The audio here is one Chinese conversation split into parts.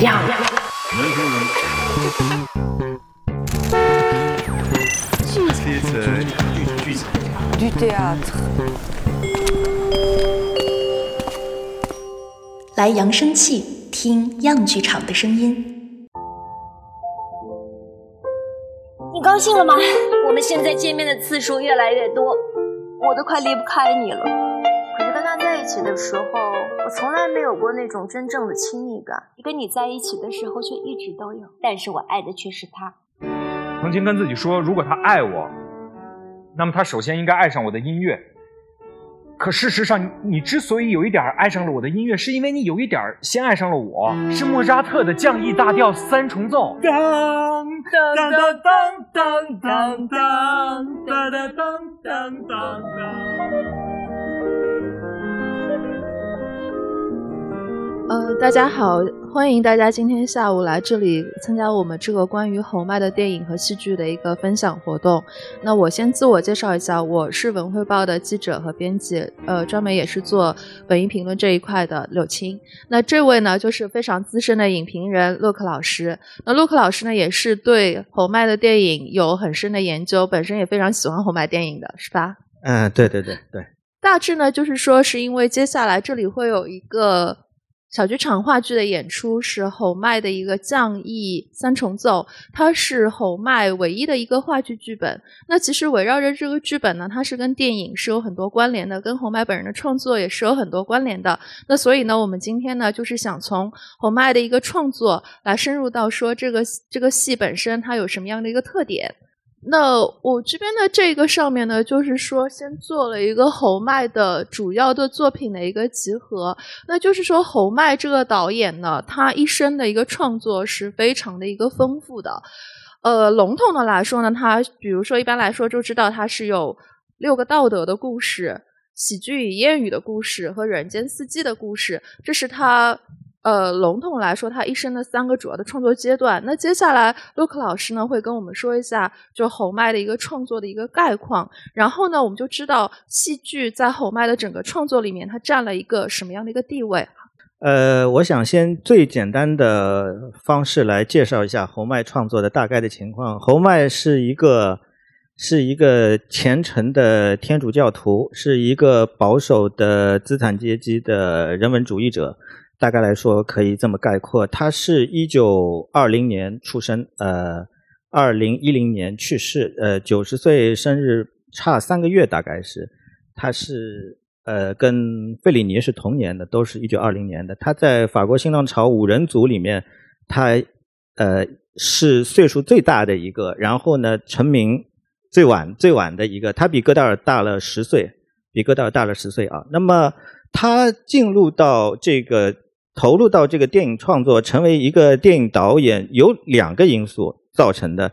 样。Du théâtre。来扬声器，听样剧场的声音。你高兴了吗？我们现在见面的次数越来越多，我都快离不开你了。可是跟他在一起的时候，从来没有过那种真正的亲密感。跟你在一起的时候却一直都有，但是我爱的却是他。曾经跟自己说，如果他爱我，那么他首先应该爱上我的音乐。可事实上，你之所以有一点爱上了我的音乐，是因为你有一点先爱上了我，是莫扎特的降 E 大调三重奏。当当当当当当当当当当当当。呃，大家好，欢迎大家今天下午来这里参加我们这个关于侯麦的电影和戏剧的一个分享活动。那我先自我介绍一下，我是文汇报的记者和编辑，呃，专门也是做文艺评论这一块的柳青。那这位呢，就是非常资深的影评人洛克老师。那洛克老师呢，也是对侯麦的电影有很深的研究，本身也非常喜欢侯麦电影的，是吧？嗯，对对对对。大致呢，就是说是因为接下来这里会有一个。小剧场话剧的演出是侯麦的一个降 E 三重奏，它是侯麦唯一的一个话剧剧本。那其实围绕着这个剧本呢，它是跟电影是有很多关联的，跟侯麦本人的创作也是有很多关联的。那所以呢，我们今天呢，就是想从侯麦的一个创作来深入到说这个这个戏本身它有什么样的一个特点。那我这边的这个上面呢，就是说先做了一个侯麦的主要的作品的一个集合。那就是说侯麦这个导演呢，他一生的一个创作是非常的一个丰富的。呃，笼统的来说呢，他比如说一般来说就知道他是有六个道德的故事、喜剧与谚语的故事和人间四季的故事，这是他。呃，笼统来说，他一生的三个主要的创作阶段。那接下来，洛克老师呢会跟我们说一下，就侯麦的一个创作的一个概况。然后呢，我们就知道戏剧在侯麦的整个创作里面，它占了一个什么样的一个地位。呃，我想先最简单的方式来介绍一下侯麦创作的大概的情况。侯麦是一个是一个虔诚的天主教徒，是一个保守的资产阶级的人文主义者。大概来说，可以这么概括：他是一九二零年出生，呃，二零一零年去世，呃，九十岁生日差三个月，大概是。他是呃，跟费里尼是同年的，都是一九二零年的。他在法国新浪潮五人组里面，他呃是岁数最大的一个，然后呢，成名最晚最晚的一个。他比戈达尔大了十岁，比戈达尔大了十岁啊。那么他进入到这个。投入到这个电影创作，成为一个电影导演，有两个因素造成的。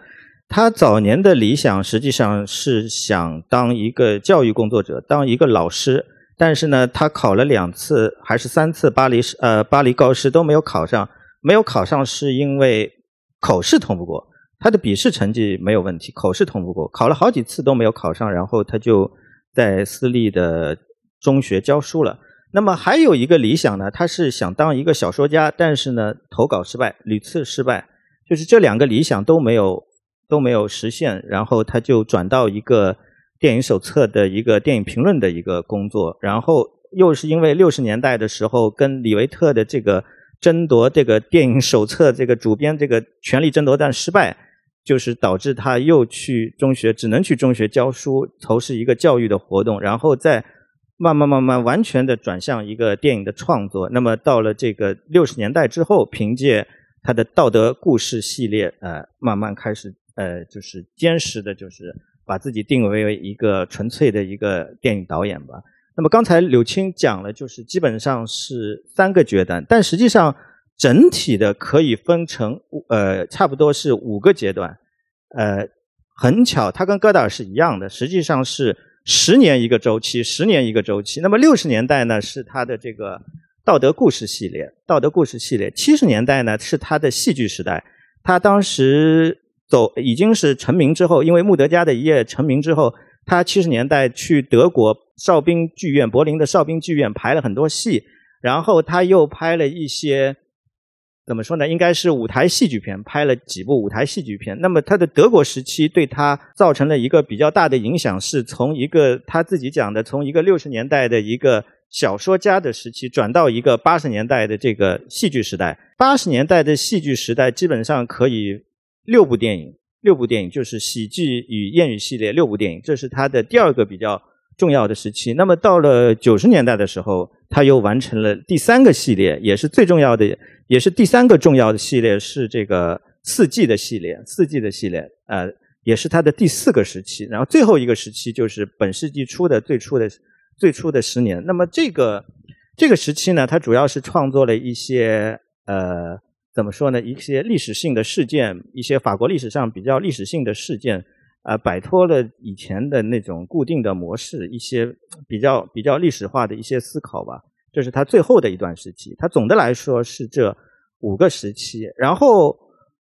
他早年的理想实际上是想当一个教育工作者，当一个老师。但是呢，他考了两次还是三次巴黎呃巴黎高师都没有考上，没有考上是因为口试通不过，他的笔试成绩没有问题，口试通不过，考了好几次都没有考上，然后他就在私立的中学教书了。那么还有一个理想呢，他是想当一个小说家，但是呢，投稿失败，屡次失败，就是这两个理想都没有都没有实现，然后他就转到一个电影手册的一个电影评论的一个工作，然后又是因为六十年代的时候跟李维特的这个争夺这个电影手册这个主编这个权力争夺战失败，就是导致他又去中学，只能去中学教书，从事一个教育的活动，然后在。慢慢慢慢，完全的转向一个电影的创作。那么到了这个六十年代之后，凭借他的道德故事系列，呃，慢慢开始，呃，就是坚实的，就是把自己定位为一个纯粹的一个电影导演吧。那么刚才柳青讲了，就是基本上是三个阶段，但实际上整体的可以分成，呃，差不多是五个阶段。呃，很巧，他跟戈达尔是一样的，实际上是。十年一个周期，十年一个周期。那么六十年代呢，是他的这个道德故事系列，道德故事系列。七十年代呢，是他的戏剧时代。他当时走已经是成名之后，因为《穆德加的一夜》成名之后，他七十年代去德国哨兵剧院，柏林的哨兵剧院排了很多戏，然后他又拍了一些怎么说呢？应该是舞台戏剧片，拍了几部舞台戏剧片。那么他的德国时期对他造成了一个比较大的影响，是从一个他自己讲的，从一个六十年代的一个小说家的时期，转到一个八十年代的这个戏剧时代。八十年代的戏剧时代基本上可以六部电影，六部电影就是喜剧与谚语系列六部电影，这是他的第二个比较重要的时期。那么到了九十年代的时候，他又完成了第三个系列，也是最重要的。也是第三个重要的系列是这个四季的系列，四季的系列，呃，也是他的第四个时期。然后最后一个时期就是本世纪初的最初的最初的十年。那么这个这个时期呢，它主要是创作了一些呃，怎么说呢？一些历史性的事件，一些法国历史上比较历史性的事件，啊，摆脱了以前的那种固定的模式，一些比较比较历史化的一些思考吧。这是他最后的一段时期，他总的来说是这五个时期。然后，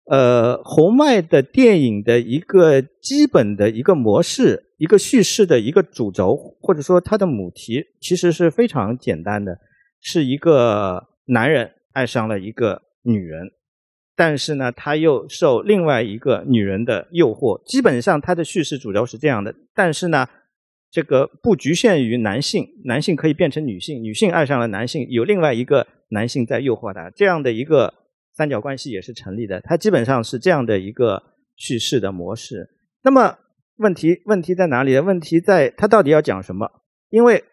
呃，红麦的电影的一个基本的一个模式，一个叙事的一个主轴，或者说它的母题，其实是非常简单的，是一个男人爱上了一个女人，但是呢，他又受另外一个女人的诱惑。基本上，他的叙事主轴是这样的，但是呢。这个不局限于男性，男性可以变成女性，女性爱上了男性，有另外一个男性在诱惑她，这样的一个三角关系也是成立的。它基本上是这样的一个叙事的模式。那么问题问题在哪里呢？问题在它到底要讲什么？因为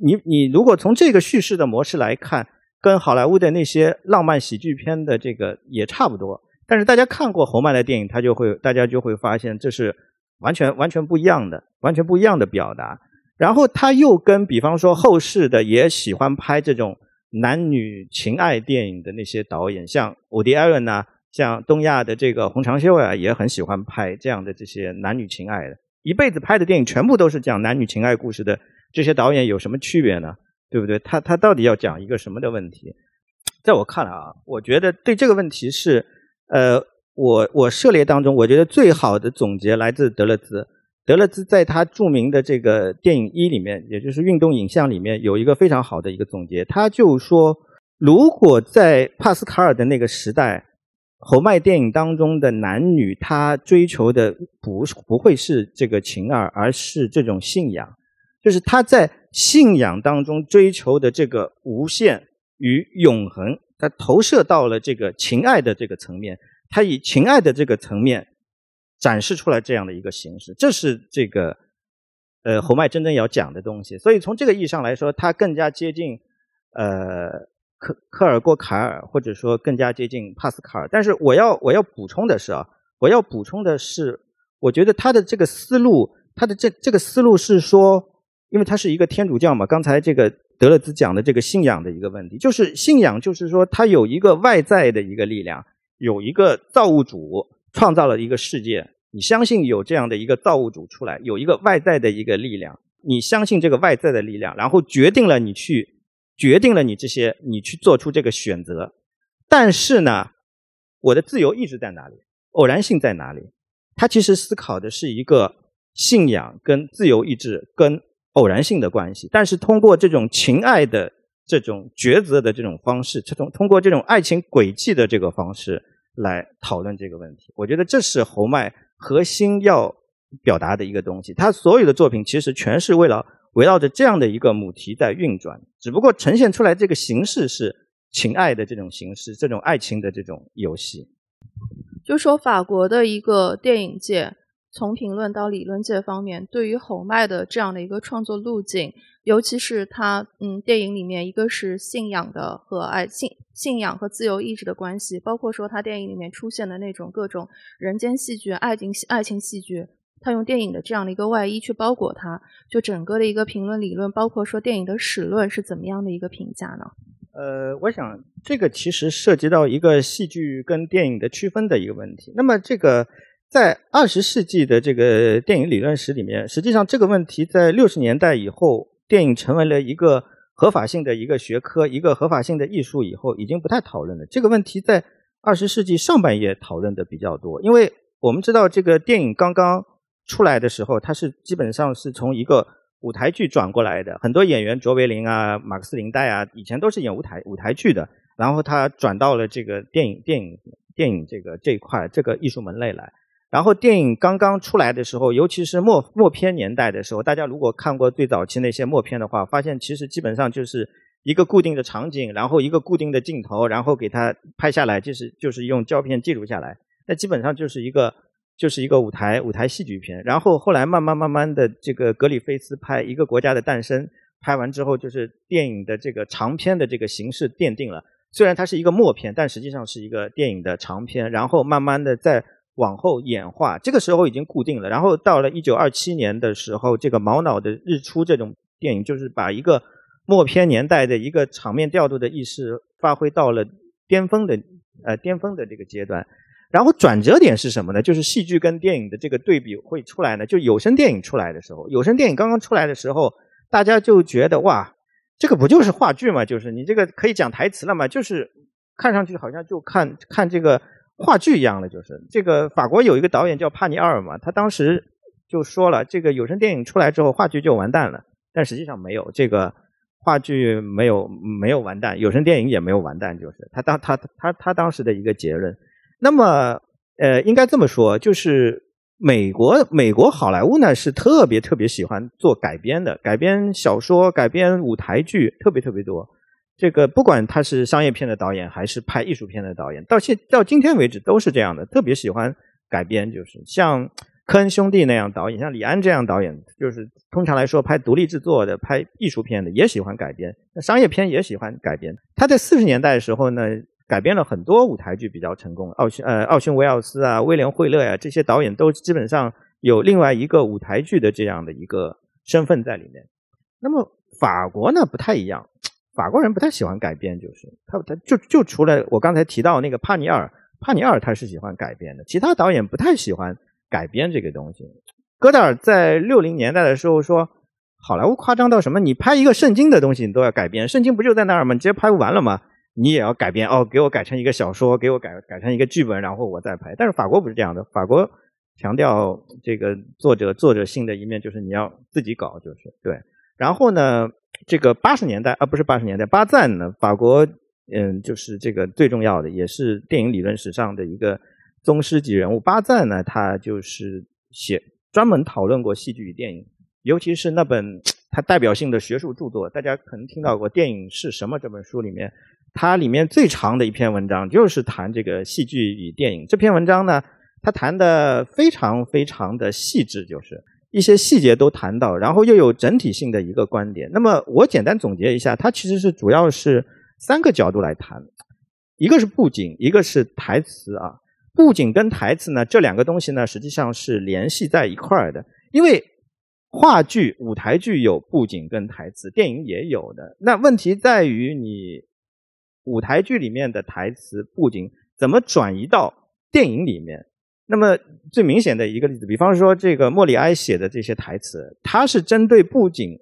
你你如果从这个叙事的模式来看，跟好莱坞的那些浪漫喜剧片的这个也差不多。但是大家看过侯麦的电影，他就会大家就会发现这是。完全完全不一样的，完全不一样的表达。然后他又跟比方说后世的也喜欢拍这种男女情爱电影的那些导演，像伍迪·艾伦呐，像东亚的这个洪长秀啊，也很喜欢拍这样的这些男女情爱的。一辈子拍的电影全部都是讲男女情爱故事的，这些导演有什么区别呢？对不对？他他到底要讲一个什么的问题？在我看来啊，我觉得对这个问题是呃。我我涉猎当中，我觉得最好的总结来自德勒兹。德勒兹在他著名的这个电影一里面，也就是运动影像里面，有一个非常好的一个总结。他就说，如果在帕斯卡尔的那个时代，侯麦电影当中的男女，他追求的不是不会是这个情爱，而是这种信仰，就是他在信仰当中追求的这个无限与永恒，他投射到了这个情爱的这个层面。他以情爱的这个层面展示出来这样的一个形式，这是这个呃侯麦真正要讲的东西。所以从这个意义上来说，他更加接近呃科科尔过凯尔，或者说更加接近帕斯卡尔。但是我要我要补充的是啊，我要补充的是，我觉得他的这个思路，他的这这个思路是说，因为他是一个天主教嘛，刚才这个德勒兹讲的这个信仰的一个问题，就是信仰就是说他有一个外在的一个力量。有一个造物主创造了一个世界，你相信有这样的一个造物主出来，有一个外在的一个力量，你相信这个外在的力量，然后决定了你去，决定了你这些，你去做出这个选择。但是呢，我的自由意志在哪里？偶然性在哪里？他其实思考的是一个信仰跟自由意志跟偶然性的关系，但是通过这种情爱的。这种抉择的这种方式，这种通过这种爱情轨迹的这个方式来讨论这个问题，我觉得这是侯麦核心要表达的一个东西。他所有的作品其实全是为了围绕着这样的一个母题在运转，只不过呈现出来这个形式是情爱的这种形式，这种爱情的这种游戏。就说法国的一个电影界，从评论到理论界方面，对于侯麦的这样的一个创作路径。尤其是他，嗯，电影里面一个是信仰的和爱信信仰和自由意志的关系，包括说他电影里面出现的那种各种人间戏剧、爱情爱情戏剧，他用电影的这样的一个外衣去包裹它，就整个的一个评论理论，包括说电影的史论是怎么样的一个评价呢？呃，我想这个其实涉及到一个戏剧跟电影的区分的一个问题。那么这个在二十世纪的这个电影理论史里面，实际上这个问题在六十年代以后。电影成为了一个合法性的一个学科，一个合法性的艺术以后，已经不太讨论了。这个问题在二十世纪上半叶讨论的比较多，因为我们知道这个电影刚刚出来的时候，它是基本上是从一个舞台剧转过来的，很多演员卓别林啊、马克思林黛啊，以前都是演舞台舞台剧的，然后他转到了这个电影电影电影这个这一块这个艺术门类来。然后电影刚刚出来的时候，尤其是默默片年代的时候，大家如果看过最早期那些默片的话，发现其实基本上就是一个固定的场景，然后一个固定的镜头，然后给它拍下来，就是就是用胶片记录下来。那基本上就是一个就是一个舞台舞台戏剧片。然后后来慢慢慢慢的，这个格里菲斯拍《一个国家的诞生》，拍完之后就是电影的这个长片的这个形式奠定了。虽然它是一个默片，但实际上是一个电影的长片。然后慢慢的在往后演化，这个时候已经固定了。然后到了一九二七年的时候，这个毛脑的日出这种电影，就是把一个默片年代的一个场面调度的意识发挥到了巅峰的呃巅峰的这个阶段。然后转折点是什么呢？就是戏剧跟电影的这个对比会出来呢。就有声电影出来的时候，有声电影刚刚出来的时候，大家就觉得哇，这个不就是话剧嘛？就是你这个可以讲台词了嘛？就是看上去好像就看看这个。话剧一样的，就是这个法国有一个导演叫帕尼奥尔嘛，他当时就说了，这个有声电影出来之后，话剧就完蛋了。但实际上没有，这个话剧没有没有完蛋，有声电影也没有完蛋，就是他当他他他当时的一个结论。那么呃，应该这么说，就是美国美国好莱坞呢是特别特别喜欢做改编的，改编小说、改编舞台剧特别特别多。这个不管他是商业片的导演还是拍艺术片的导演，到现到今天为止都是这样的，特别喜欢改编，就是像科恩兄弟那样导演，像李安这样导演，就是通常来说拍独立制作的、拍艺术片的也喜欢改编，那商业片也喜欢改编。他在四十年代的时候呢，改编了很多舞台剧比较成功，奥逊呃奥逊维奥斯啊、威廉惠勒呀这些导演都基本上有另外一个舞台剧的这样的一个身份在里面。那么法国呢不太一样。法国人不太喜欢改编，就是他他就就除了我刚才提到那个帕尼尔，帕尼尔他是喜欢改编的，其他导演不太喜欢改编这个东西。戈达尔在六零年代的时候说，好莱坞夸张到什么？你拍一个圣经的东西，你都要改编，圣经不就在那儿吗？你直接拍不完了吗？你也要改编哦，给我改成一个小说，给我改改成一个剧本，然后我再拍。但是法国不是这样的，法国强调这个作者作者性的一面，就是你要自己搞，就是对。然后呢？这个八十年代啊，不是八十年代，巴赞呢？法国，嗯，就是这个最重要的，也是电影理论史上的一个宗师级人物。巴赞呢，他就是写专门讨论过戏剧与电影，尤其是那本他代表性的学术著作，大家可能听到过《电影是什么》这本书里面，它里面最长的一篇文章就是谈这个戏剧与电影。这篇文章呢，他谈的非常非常的细致，就是。一些细节都谈到，然后又有整体性的一个观点。那么我简单总结一下，它其实是主要是三个角度来谈，一个是布景，一个是台词啊。布景跟台词呢，这两个东西呢，实际上是联系在一块儿的。因为话剧、舞台剧有布景跟台词，电影也有的。那问题在于你舞台剧里面的台词、布景怎么转移到电影里面？那么最明显的一个例子，比方说这个莫里埃写的这些台词，它是针对布景，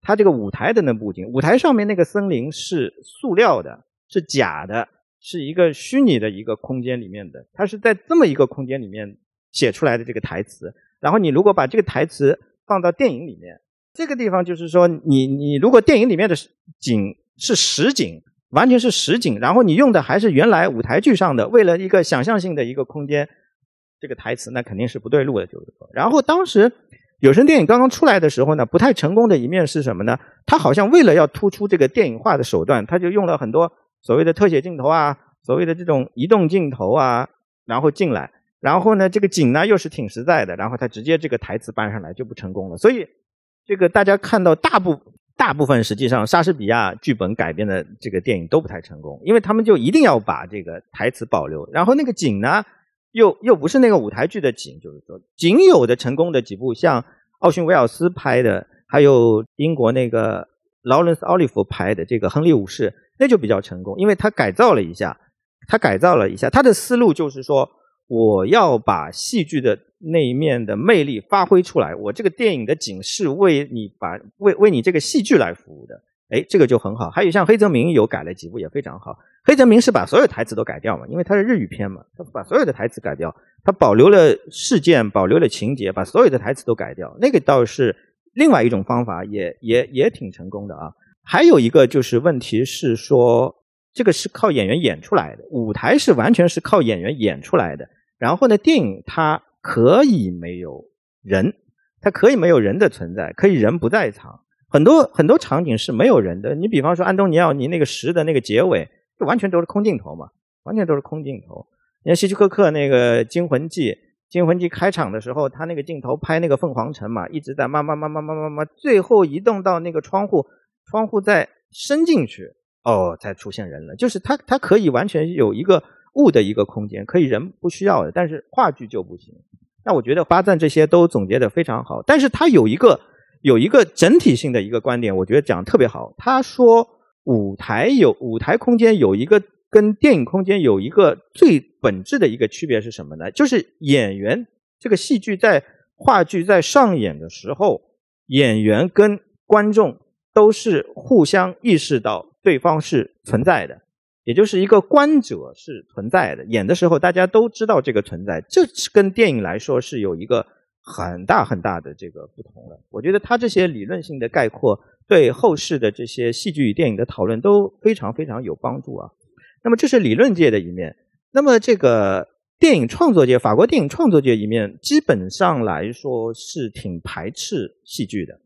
它这个舞台的那布景，舞台上面那个森林是塑料的，是假的，是一个虚拟的一个空间里面的，它是在这么一个空间里面写出来的这个台词。然后你如果把这个台词放到电影里面，这个地方就是说，你你如果电影里面的景是实景，完全是实景，然后你用的还是原来舞台剧上的，为了一个想象性的一个空间。这个台词那肯定是不对路的，就是说。然后当时有声电影刚刚出来的时候呢，不太成功的一面是什么呢？他好像为了要突出这个电影化的手段，他就用了很多所谓的特写镜头啊，所谓的这种移动镜头啊，然后进来。然后呢，这个景呢又是挺实在的，然后他直接这个台词搬上来就不成功了。所以这个大家看到大部大部分实际上莎士比亚剧本改编的这个电影都不太成功，因为他们就一定要把这个台词保留，然后那个景呢。又又不是那个舞台剧的景，就是说仅有的成功的几部，像奥逊威尔斯拍的，还有英国那个劳伦斯奥利弗拍的这个《亨利五世》，那就比较成功，因为他改造了一下，他改造了一下，他的思路就是说，我要把戏剧的那一面的魅力发挥出来，我这个电影的景是为你把为为你这个戏剧来服务的。哎，这个就很好。还有像黑泽明有改了几部也非常好。黑泽明是把所有台词都改掉嘛，因为他是日语片嘛，他把所有的台词改掉，他保留了事件，保留了情节，把所有的台词都改掉。那个倒是另外一种方法，也也也挺成功的啊。还有一个就是问题是说，这个是靠演员演出来的，舞台是完全是靠演员演出来的。然后呢，电影它可以没有人，它可以没有人的存在，可以人不在场。很多很多场景是没有人的。你比方说安东尼奥尼那个十的那个结尾，完全都是空镜头嘛，完全都是空镜头。你看希区柯克那个《惊魂记》，《惊魂记》开场的时候，他那个镜头拍那个凤凰城嘛，一直在慢慢慢慢慢慢慢，最后移动到那个窗户，窗户再伸进去，哦，才出现人了。就是他他可以完全有一个物的一个空间，可以人不需要的，但是话剧就不行。那我觉得巴赞这些都总结的非常好，但是他有一个。有一个整体性的一个观点，我觉得讲特别好。他说，舞台有舞台空间有一个跟电影空间有一个最本质的一个区别是什么呢？就是演员这个戏剧在话剧在上演的时候，演员跟观众都是互相意识到对方是存在的，也就是一个观者是存在的。演的时候大家都知道这个存在，这是跟电影来说是有一个。很大很大的这个不同了，我觉得他这些理论性的概括对后世的这些戏剧与电影的讨论都非常非常有帮助啊。那么这是理论界的一面，那么这个电影创作界，法国电影创作界一面，基本上来说是挺排斥戏剧的。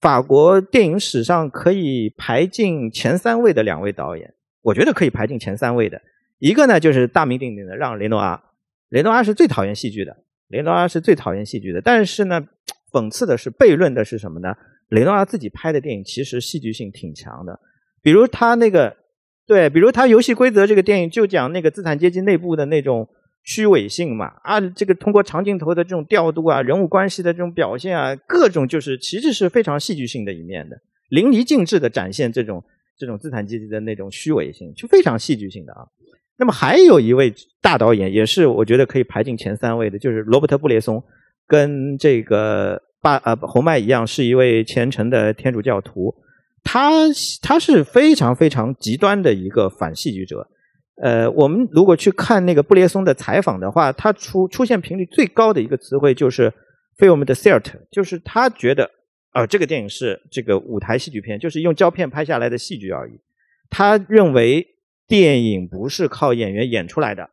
法国电影史上可以排进前三位的两位导演，我觉得可以排进前三位的，一个呢就是大名鼎鼎的让雷诺阿，雷诺阿是最讨厌戏剧的。雷诺阿是最讨厌戏剧的，但是呢，讽刺的是，悖论的是什么呢？雷诺阿自己拍的电影其实戏剧性挺强的，比如他那个，对，比如他《游戏规则》这个电影就讲那个资产阶级内部的那种虚伪性嘛，啊，这个通过长镜头的这种调度啊，人物关系的这种表现啊，各种就是其实是非常戏剧性的一面的，淋漓尽致的展现这种这种资产阶级的那种虚伪性，就非常戏剧性的啊。那么还有一位大导演，也是我觉得可以排进前三位的，就是罗伯特·布列松，跟这个巴呃侯麦一样，是一位虔诚的天主教徒。他他是非常非常极端的一个反戏剧者。呃，我们如果去看那个布列松的采访的话，他出出现频率最高的一个词汇就是 “film the theater”，就是他觉得啊，这个电影是这个舞台戏剧片，就是用胶片拍下来的戏剧而已。他认为。电影不是靠演员演出来的，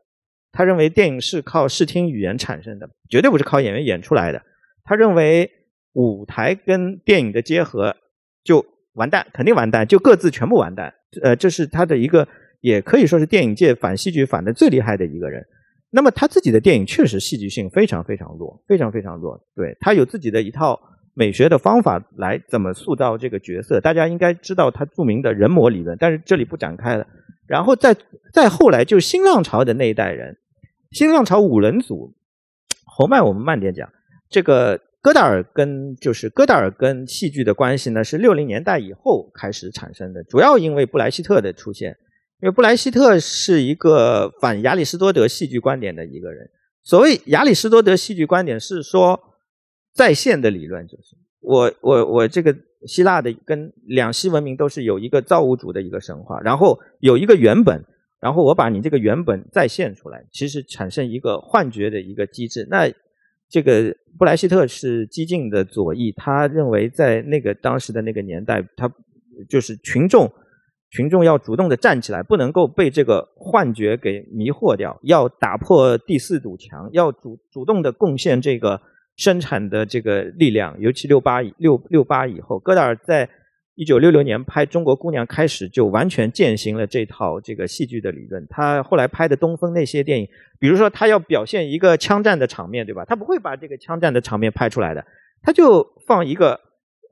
他认为电影是靠视听语言产生的，绝对不是靠演员演出来的。他认为舞台跟电影的结合就完蛋，肯定完蛋，就各自全部完蛋。呃，这是他的一个，也可以说是电影界反戏剧反的最厉害的一个人。那么他自己的电影确实戏剧性非常非常弱，非常非常弱。对他有自己的一套美学的方法来怎么塑造这个角色，大家应该知道他著名的人模理论，但是这里不展开了。然后再再后来，就是新浪潮的那一代人，新浪潮五人组，侯麦我们慢点讲。这个戈达尔跟就是戈达尔跟戏剧的关系呢，是六零年代以后开始产生的，主要因为布莱希特的出现。因为布莱希特是一个反亚里士多德戏剧观点的一个人。所谓亚里士多德戏剧观点，是说在线的理论，就是我我我这个。希腊的跟两西文明都是有一个造物主的一个神话，然后有一个原本，然后我把你这个原本再现出来，其实产生一个幻觉的一个机制。那这个布莱希特是激进的左翼，他认为在那个当时的那个年代，他就是群众，群众要主动的站起来，不能够被这个幻觉给迷惑掉，要打破第四堵墙，要主主动的贡献这个。生产的这个力量，尤其六八六六八以后，戈达尔在一九六六年拍《中国姑娘》开始就完全践行了这套这个戏剧的理论。他后来拍的《东风》那些电影，比如说他要表现一个枪战的场面，对吧？他不会把这个枪战的场面拍出来的，他就放一个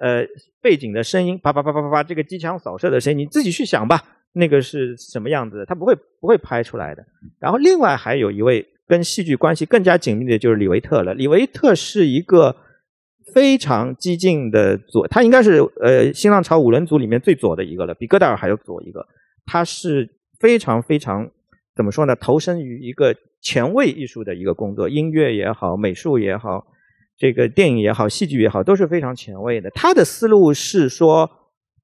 呃背景的声音，啪啪啪啪啪啪，这个机枪扫射的声音，你自己去想吧，那个是什么样子的？他不会不会拍出来的。然后另外还有一位。跟戏剧关系更加紧密的就是李维特了。李维特是一个非常激进的左，他应该是呃新浪潮五人组里面最左的一个了，比戈达尔还要左一个。他是非常非常怎么说呢？投身于一个前卫艺术的一个工作，音乐也好，美术也好，这个电影也好，戏剧也好，都是非常前卫的。他的思路是说，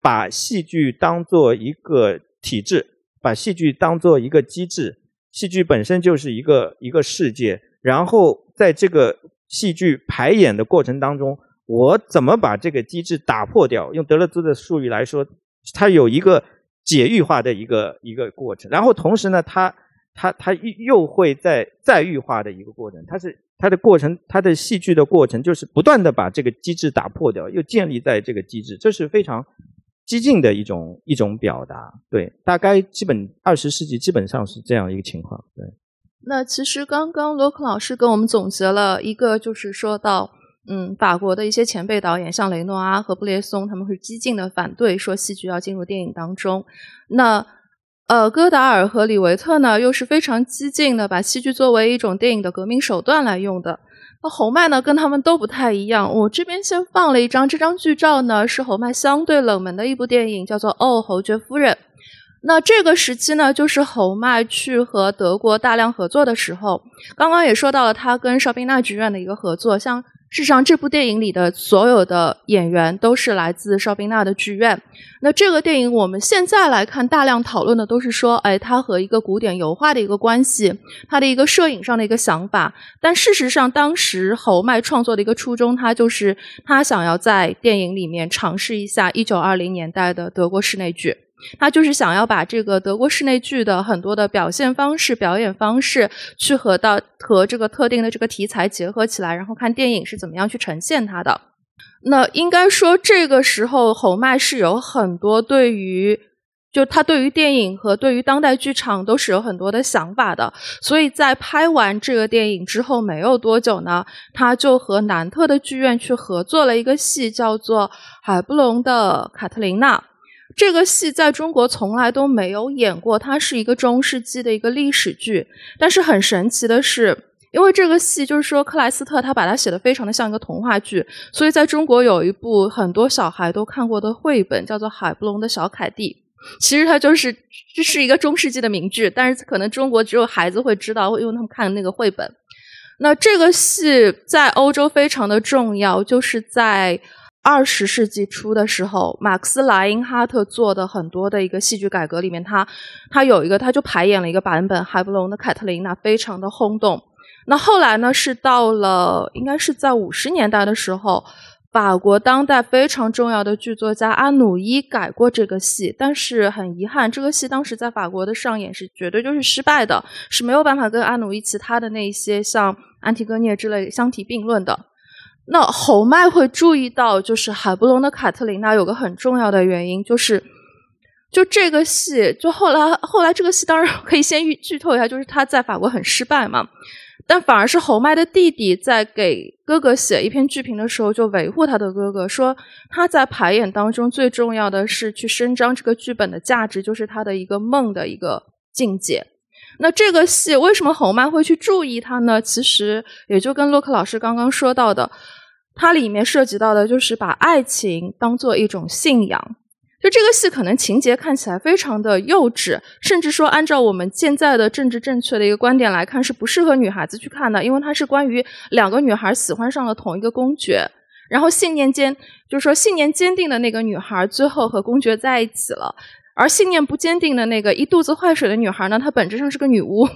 把戏剧当做一个体制，把戏剧当做一个机制。戏剧本身就是一个一个世界，然后在这个戏剧排演的过程当中，我怎么把这个机制打破掉？用德勒兹的术语来说，它有一个解郁化的一个一个过程。然后同时呢，它它它又会在再愈化的一个过程。它是它的过程，它的戏剧的过程就是不断的把这个机制打破掉，又建立在这个机制，这是非常激进的一种一种表达。对，大概基本二十世纪基本上是这样一个情况。对。那其实刚刚罗克老师跟我们总结了一个，就是说到，嗯，法国的一些前辈导演，像雷诺阿和布列松，他们会激进的反对说戏剧要进入电影当中。那呃，戈达尔和李维特呢，又是非常激进的，把戏剧作为一种电影的革命手段来用的。那侯麦呢，跟他们都不太一样。我这边先放了一张，这张剧照呢，是侯麦相对冷门的一部电影，叫做《哦，侯爵夫人》。那这个时期呢，就是侯麦去和德国大量合作的时候。刚刚也说到了他跟邵宾纳剧院的一个合作。像事实上，这部电影里的所有的演员都是来自邵宾纳的剧院。那这个电影我们现在来看，大量讨论的都是说，哎，它和一个古典油画的一个关系，它的一个摄影上的一个想法。但事实上，当时侯麦创作的一个初衷，他就是他想要在电影里面尝试一下一九二零年代的德国室内剧。他就是想要把这个德国室内剧的很多的表现方式、表演方式，去和到和这个特定的这个题材结合起来，然后看电影是怎么样去呈现它的。那应该说，这个时候侯麦是有很多对于，就他对于电影和对于当代剧场都是有很多的想法的。所以在拍完这个电影之后没有多久呢，他就和南特的剧院去合作了一个戏，叫做《海布隆的卡特琳娜》。这个戏在中国从来都没有演过，它是一个中世纪的一个历史剧。但是很神奇的是，因为这个戏就是说克莱斯特他把它写的非常的像一个童话剧，所以在中国有一部很多小孩都看过的绘本，叫做《海布隆的小凯蒂》。其实它就是这是一个中世纪的名剧，但是可能中国只有孩子会知道，因为他们看那个绘本。那这个戏在欧洲非常的重要，就是在。二十世纪初的时候，马克思莱因哈特做的很多的一个戏剧改革里面，他他有一个，他就排演了一个版本《海布隆的凯特琳娜》，非常的轰动。那后来呢，是到了应该是在五十年代的时候，法国当代非常重要的剧作家阿努伊改过这个戏，但是很遗憾，这个戏当时在法国的上演是绝对就是失败的，是没有办法跟阿努伊其他的那些像安提戈涅之类相提并论的。那侯麦会注意到，就是海布隆的卡特琳娜有个很重要的原因，就是就这个戏，就后来后来这个戏当然可以先预剧透一下，就是他在法国很失败嘛，但反而是侯麦的弟弟在给哥哥写一篇剧评的时候，就维护他的哥哥，说他在排演当中最重要的是去伸张这个剧本的价值，就是他的一个梦的一个境界。那这个戏为什么侯曼会去注意它呢？其实也就跟洛克老师刚刚说到的，它里面涉及到的就是把爱情当做一种信仰。就这个戏可能情节看起来非常的幼稚，甚至说按照我们现在的政治正确的一个观点来看，是不适合女孩子去看的，因为它是关于两个女孩喜欢上了同一个公爵，然后信念坚，就是说信念坚定的那个女孩最后和公爵在一起了。而信念不坚定的那个一肚子坏水的女孩呢？她本质上是个女巫。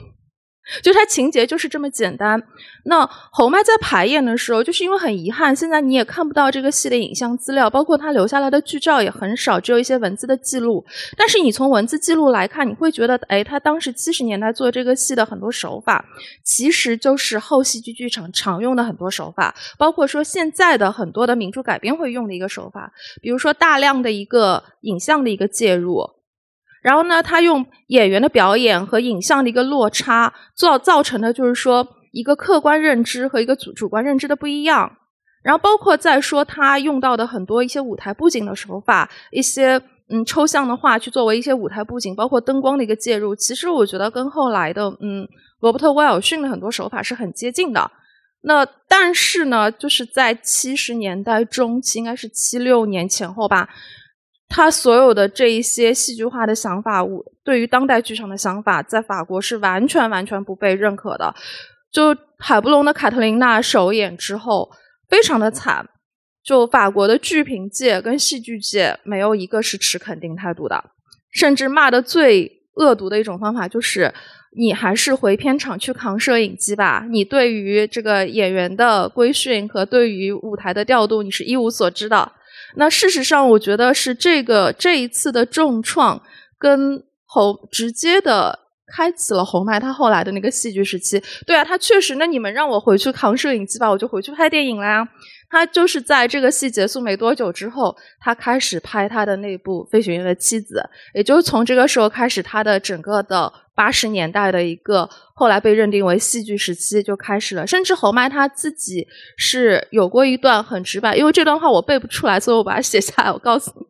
就它情节就是这么简单。那侯麦在排演的时候，就是因为很遗憾，现在你也看不到这个戏的影像资料，包括他留下来的剧照也很少，只有一些文字的记录。但是你从文字记录来看，你会觉得，哎，他当时七十年代做这个戏的很多手法，其实就是后戏剧剧场常用的很多手法，包括说现在的很多的名著改编会用的一个手法，比如说大量的一个影像的一个介入。然后呢，他用演员的表演和影像的一个落差，造造成的就是说一个客观认知和一个主主观认知的不一样。然后包括在说他用到的很多一些舞台布景的手法，一些嗯抽象的话去作为一些舞台布景，包括灯光的一个介入，其实我觉得跟后来的嗯罗伯特威尔逊的很多手法是很接近的。那但是呢，就是在七十年代中期，应该是七六年前后吧。他所有的这一些戏剧化的想法，我对于当代剧场的想法，在法国是完全完全不被认可的。就海布隆的卡特琳娜首演之后，非常的惨。就法国的剧评界跟戏剧界没有一个是持肯定态度的，甚至骂的最恶毒的一种方法就是：你还是回片场去扛摄影机吧。你对于这个演员的规训和对于舞台的调度，你是一无所知的。那事实上，我觉得是这个这一次的重创，跟侯直接的开启了侯麦他后来的那个戏剧时期。对啊，他确实，那你们让我回去扛摄影机吧，我就回去拍电影了呀。他就是在这个戏结束没多久之后，他开始拍他的那部《飞行员的妻子》，也就是从这个时候开始，他的整个的八十年代的一个后来被认定为戏剧时期就开始了。甚至侯麦他自己是有过一段很直白，因为这段话我背不出来，所以我把它写下来。我告诉你。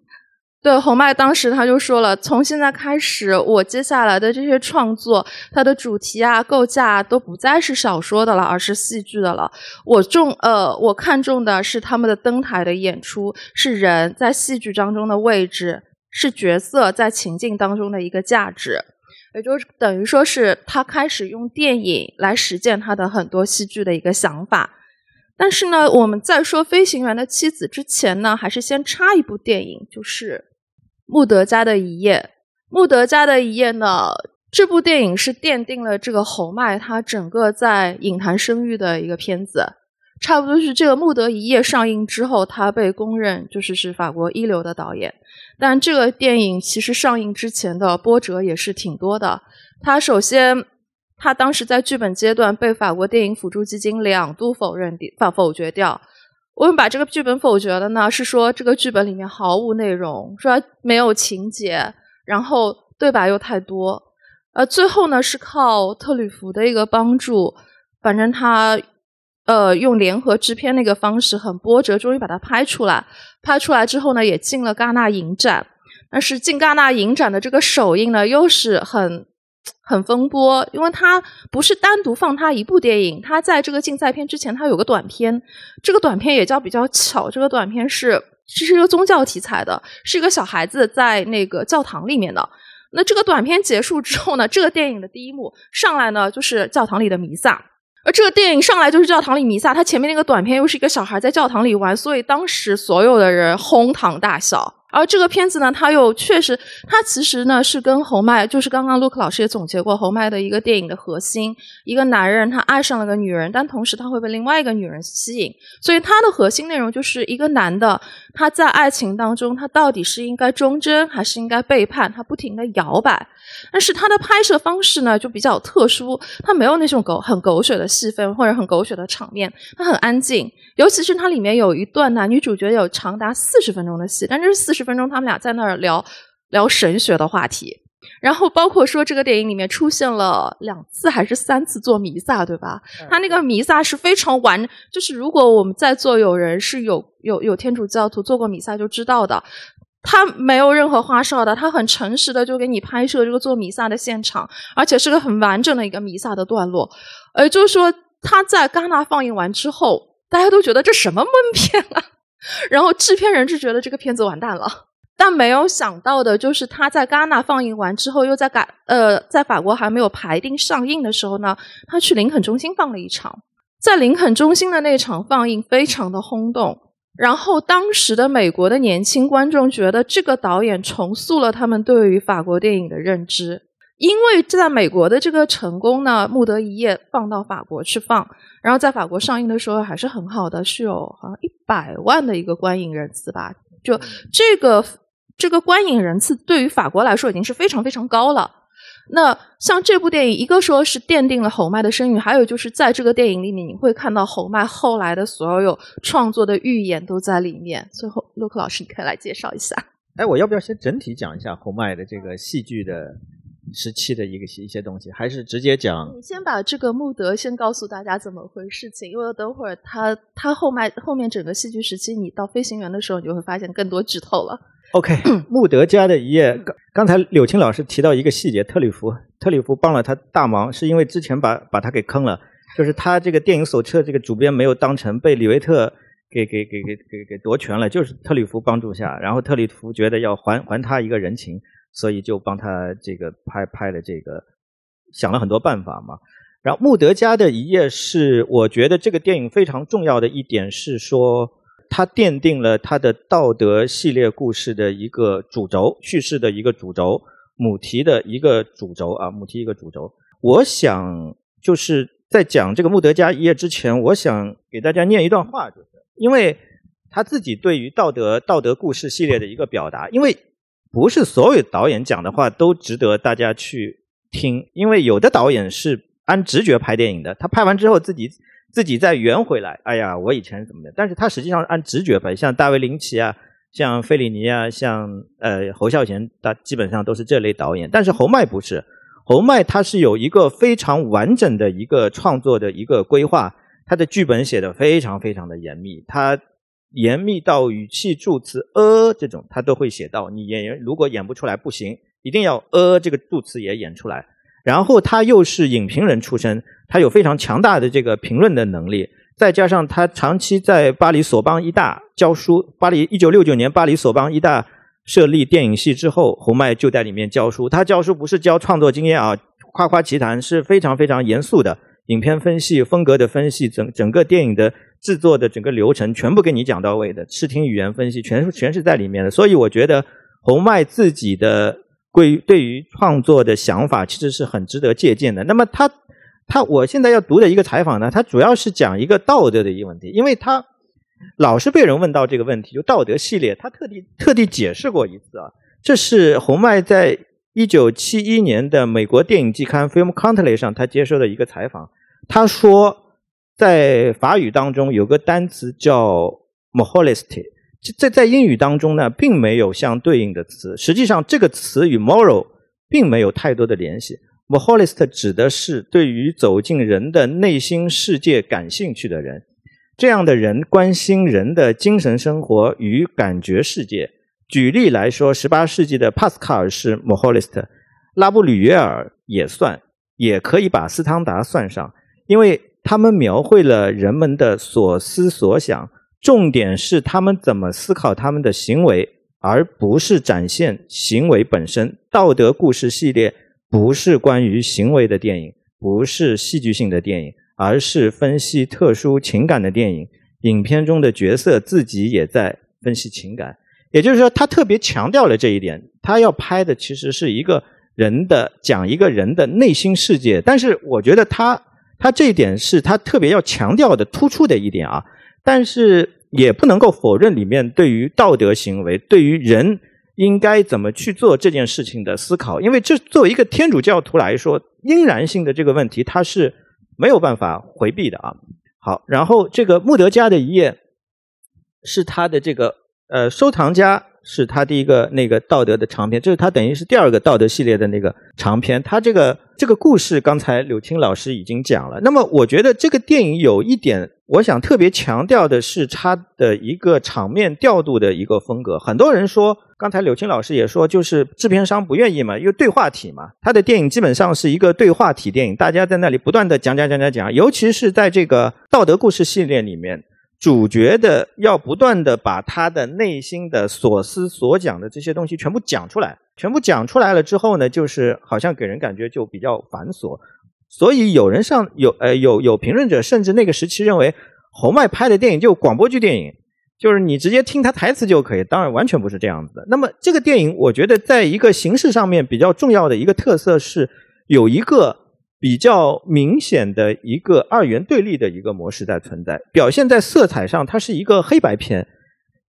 对，侯麦当时他就说了，从现在开始，我接下来的这些创作，它的主题啊、构架都不再是小说的了，而是戏剧的了。我重呃，我看重的是他们的登台的演出，是人在戏剧当中的位置，是角色在情境当中的一个价值，也就等于说是他开始用电影来实践他的很多戏剧的一个想法。但是呢，我们在说《飞行员的妻子》之前呢，还是先插一部电影，就是《穆德家的一夜》。《穆德家的一夜》呢，这部电影是奠定了这个侯麦他整个在影坛声誉的一个片子。差不多是这个《穆德一夜》上映之后，他被公认就是是法国一流的导演。但这个电影其实上映之前的波折也是挺多的。他首先。他当时在剧本阶段被法国电影辅助基金两度否认、否否决掉。我们把这个剧本否决了呢，是说这个剧本里面毫无内容，说没有情节，然后对白又太多。呃，最后呢是靠特吕弗的一个帮助，反正他呃用联合制片那个方式很波折，终于把它拍出来。拍出来之后呢，也进了戛纳影展。但是进戛纳影展的这个首映呢，又是很。很风波，因为它不是单独放它一部电影，它在这个竞赛片之前，它有个短片，这个短片也叫比较巧，这个短片是其实一个宗教题材的，是一个小孩子在那个教堂里面的。那这个短片结束之后呢，这个电影的第一幕上来呢就是教堂里的弥撒，而这个电影上来就是教堂里弥撒，它前面那个短片又是一个小孩在教堂里玩，所以当时所有的人哄堂大笑。而这个片子呢，它又确实，它其实呢是跟侯麦，就是刚刚陆克老师也总结过侯麦的一个电影的核心，一个男人他爱上了个女人，但同时他会被另外一个女人吸引，所以它的核心内容就是一个男的他在爱情当中，他到底是应该忠贞还是应该背叛，他不停的摇摆。但是他的拍摄方式呢就比较特殊，他没有那种狗很狗血的戏份或者很狗血的场面，他很安静。尤其是它里面有一段男女主角有长达四十分钟的戏，但这是四十分钟他们俩在那儿聊聊神学的话题。然后包括说这个电影里面出现了两次还是三次做弥撒，对吧？他那个弥撒是非常完，就是如果我们在座有人是有有有天主教徒做过弥撒就知道的。他没有任何花哨的，他很诚实的就给你拍摄这个做弥撒的现场，而且是个很完整的一个弥撒的段落。呃，就是说他在戛纳放映完之后，大家都觉得这什么闷 片啊，然后制片人就觉得这个片子完蛋了。但没有想到的就是他在戛纳放映完之后，又在改呃在法国还没有排定上映的时候呢，他去林肯中心放了一场，在林肯中心的那场放映非常的轰动。然后，当时的美国的年轻观众觉得这个导演重塑了他们对于法国电影的认知，因为在美国的这个成功呢，《穆德一夜》放到法国去放，然后在法国上映的时候还是很好的，是有好像一百万的一个观影人次吧，就这个这个观影人次对于法国来说已经是非常非常高了。那像这部电影，一个说是奠定了侯麦的声誉，还有就是在这个电影里面，你会看到侯麦后来的所有创作的预言都在里面。最后，洛克老师，你可以来介绍一下。哎，我要不要先整体讲一下侯麦的这个戏剧的时期的一个一些东西，还是直接讲？你先把这个穆德先告诉大家怎么回事情，因为等会儿他他后麦后面整个戏剧时期，你到飞行员的时候，你就会发现更多剧透了。OK，穆德家的一页，刚刚才柳青老师提到一个细节，特里弗，特里弗帮了他大忙，是因为之前把把他给坑了，就是他这个电影手册这个主编没有当成，被李维特给给给给给给夺权了，就是特里弗帮助下，然后特里弗觉得要还还他一个人情，所以就帮他这个拍拍了这个，想了很多办法嘛。然后穆德家的一页是，我觉得这个电影非常重要的一点是说。它奠定了它的道德系列故事的一个主轴，叙事的一个主轴，母题的一个主轴啊，母题一个主轴。我想就是在讲这个穆德加一页之前，我想给大家念一段话，就是因为他自己对于道德道德故事系列的一个表达，因为不是所有导演讲的话都值得大家去听，因为有的导演是按直觉拍电影的，他拍完之后自己自己再圆回来，哎呀，我以前怎么的，但是他实际上按直觉吧，像大卫林奇啊，像费里尼啊，像呃侯孝贤，他基本上都是这类导演，但是侯麦不是，侯麦他是有一个非常完整的一个创作的一个规划，他的剧本写的非常非常的严密，他。严密到语气助词呃这种，他都会写到。你演员如果演不出来不行，一定要呃这个助词也演出来。然后他又是影评人出身，他有非常强大的这个评论的能力，再加上他长期在巴黎索邦一大教书。巴黎一九六九年巴黎索邦一大设立电影系之后，侯麦就在里面教书。他教书不是教创作经验啊，夸夸其谈，是非常非常严肃的影片分析、风格的分析，整整个电影的。制作的整个流程全部给你讲到位的，视听语言分析全全是在里面的，所以我觉得侯麦自己的对对于创作的想法其实是很值得借鉴的。那么他他我现在要读的一个采访呢，他主要是讲一个道德的一个问题，因为他老是被人问到这个问题，就道德系列，他特地特地解释过一次啊，这是红麦在一九七一年的美国电影季刊《Film Country》上他接受的一个采访，他说。在法语当中有个单词叫 morality，在在英语当中呢，并没有相对应的词。实际上，这个词与 moral 并没有太多的联系。Moholist 指的是对于走进人的内心世界感兴趣的人，这样的人关心人的精神生活与感觉世界。举例来说，十八世纪的帕斯卡尔是 Moholist，拉布吕约尔也算，也可以把斯汤达算上，因为。他们描绘了人们的所思所想，重点是他们怎么思考他们的行为，而不是展现行为本身。道德故事系列不是关于行为的电影，不是戏剧性的电影，而是分析特殊情感的电影。影片中的角色自己也在分析情感，也就是说，他特别强调了这一点。他要拍的其实是一个人的讲一个人的内心世界，但是我觉得他。他这一点是他特别要强调的、突出的一点啊，但是也不能够否认里面对于道德行为、对于人应该怎么去做这件事情的思考，因为这作为一个天主教徒来说，应然性的这个问题他是没有办法回避的啊。好，然后这个穆德家的一页是他的这个呃收藏家。是他第一个那个道德的长篇，这是他等于是第二个道德系列的那个长篇。他这个这个故事，刚才柳青老师已经讲了。那么，我觉得这个电影有一点，我想特别强调的是它的一个场面调度的一个风格。很多人说，刚才柳青老师也说，就是制片商不愿意嘛，因为对话体嘛。他的电影基本上是一个对话体电影，大家在那里不断的讲讲讲讲讲，尤其是在这个道德故事系列里面。主角的要不断的把他的内心的所思所讲的这些东西全部讲出来，全部讲出来了之后呢，就是好像给人感觉就比较繁琐，所以有人上有呃有有评论者甚至那个时期认为侯麦拍的电影就广播剧电影，就是你直接听他台词就可以，当然完全不是这样子的。那么这个电影我觉得在一个形式上面比较重要的一个特色是有一个。比较明显的一个二元对立的一个模式在存在，表现在色彩上，它是一个黑白片。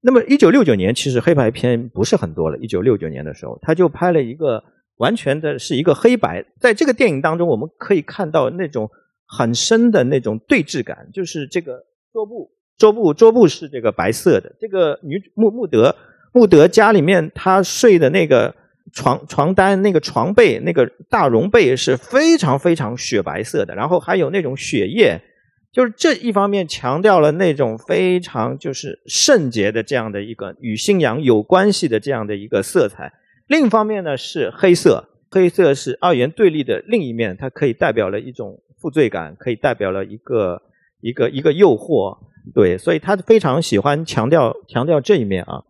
那么，一九六九年其实黑白片不是很多了。一九六九年的时候，他就拍了一个完全的是一个黑白。在这个电影当中，我们可以看到那种很深的那种对峙感，就是这个桌布，桌布，桌布是这个白色的。这个女穆穆德，穆德家里面她睡的那个。床床单那个床被那个大绒被是非常非常雪白色的，然后还有那种血液，就是这一方面强调了那种非常就是圣洁的这样的一个与信仰有关系的这样的一个色彩。另一方面呢是黑色，黑色是二元对立的另一面，它可以代表了一种负罪感，可以代表了一个一个一个诱惑，对，所以他非常喜欢强调强调这一面啊。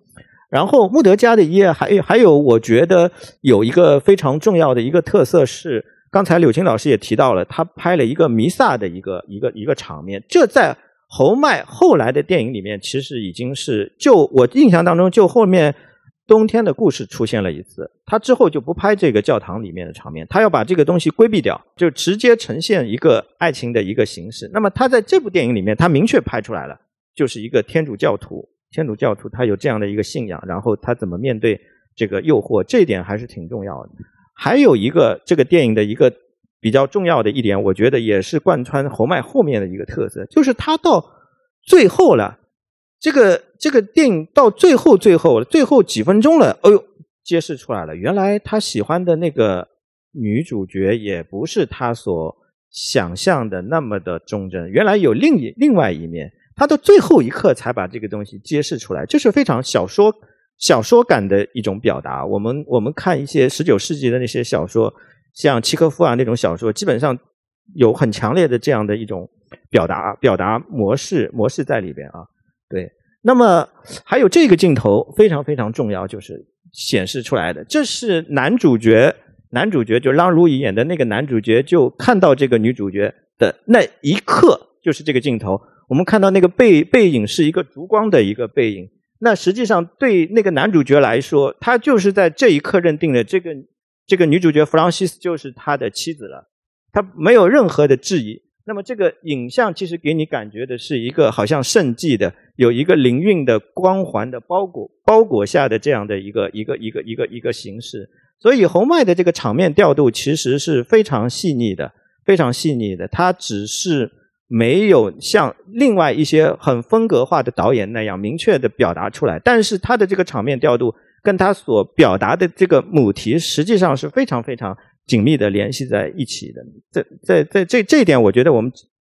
然后穆德加的一还有还有，我觉得有一个非常重要的一个特色是，刚才柳青老师也提到了，他拍了一个弥撒的一个一个一个场面。这在侯麦后来的电影里面，其实已经是就我印象当中，就后面冬天的故事出现了一次，他之后就不拍这个教堂里面的场面，他要把这个东西规避掉，就直接呈现一个爱情的一个形式。那么他在这部电影里面，他明确拍出来了，就是一个天主教徒。天主教徒他有这样的一个信仰，然后他怎么面对这个诱惑，这一点还是挺重要的。还有一个这个电影的一个比较重要的一点，我觉得也是贯穿侯麦后面的一个特色，就是他到最后了，这个这个电影到最后最后最后几分钟了，哎呦，揭示出来了，原来他喜欢的那个女主角也不是他所想象的那么的忠贞，原来有另一另外一面，他到最后一刻才把这个东西揭示出来，这是非常小说。小说感的一种表达，我们我们看一些十九世纪的那些小说，像契诃夫啊那种小说，基本上有很强烈的这样的一种表达表达模式模式在里边啊。对，那么还有这个镜头非常非常重要，就是显示出来的，这是男主角男主角就让路易演的那个男主角就看到这个女主角的那一刻，就是这个镜头，我们看到那个背背影是一个烛光的一个背影。那实际上对那个男主角来说，他就是在这一刻认定了这个这个女主角弗朗西斯就是他的妻子了，他没有任何的质疑。那么这个影像其实给你感觉的是一个好像圣迹的，有一个灵韵的光环的包裹包裹下的这样的一个一个一个一个一个形式。所以侯麦的这个场面调度其实是非常细腻的，非常细腻的。他只是。没有像另外一些很风格化的导演那样明确的表达出来，但是他的这个场面调度跟他所表达的这个母题实际上是非常非常紧密的联系在一起的。在在在这这一点，我觉得我们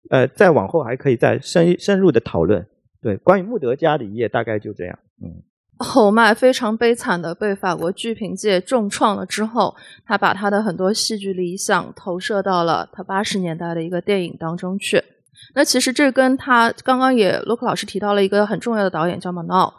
呃再往后还可以再深深入的讨论。对，关于穆德加的一页大概就这样。嗯，侯麦非常悲惨的被法国剧评界重创了之后，他把他的很多戏剧理想投射到了他八十年代的一个电影当中去。那其实这跟他刚刚也洛克老师提到了一个很重要的导演叫马诺，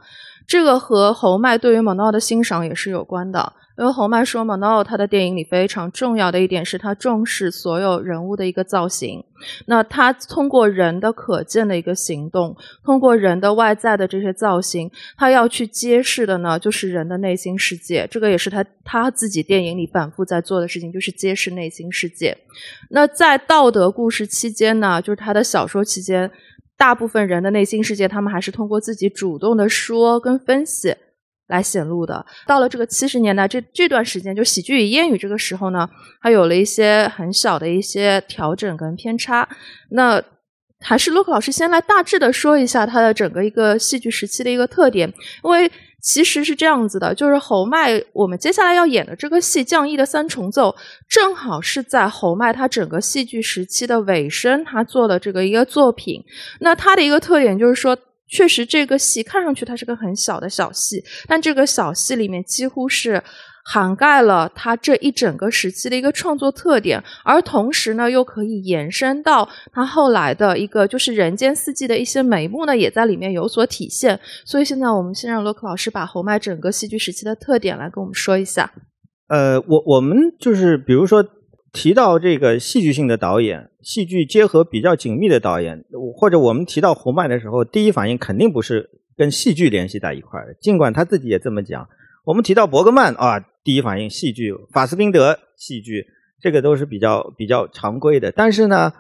这个和侯麦对于马诺的欣赏也是有关的。因为侯麦说，马诺他的电影里非常重要的一点是他重视所有人物的一个造型。那他通过人的可见的一个行动，通过人的外在的这些造型，他要去揭示的呢，就是人的内心世界。这个也是他他自己电影里反复在做的事情，就是揭示内心世界。那在道德故事期间呢，就是他的小说期间，大部分人的内心世界，他们还是通过自己主动的说跟分析。来显露的。到了这个七十年代这这段时间，就喜剧与烟雨这个时候呢，它有了一些很小的一些调整跟偏差。那还是洛克老师先来大致的说一下他的整个一个戏剧时期的一个特点，因为其实是这样子的，就是侯麦我们接下来要演的这个戏《降 E 的三重奏》，正好是在侯麦他整个戏剧时期的尾声，他做的这个一个作品。那他的一个特点就是说。确实，这个戏看上去它是个很小的小戏，但这个小戏里面几乎是涵盖了他这一整个时期的一个创作特点，而同时呢，又可以延伸到他后来的一个就是《人间四季》的一些眉目呢，也在里面有所体现。所以现在我们先让洛克老师把侯麦整个戏剧时期的特点来跟我们说一下。呃，我我们就是比如说。提到这个戏剧性的导演，戏剧结合比较紧密的导演，或者我们提到侯麦的时候，第一反应肯定不是跟戏剧联系在一块儿的。尽管他自己也这么讲。我们提到伯格曼啊，第一反应戏剧；法斯宾德戏剧，这个都是比较比较常规的。但是呢，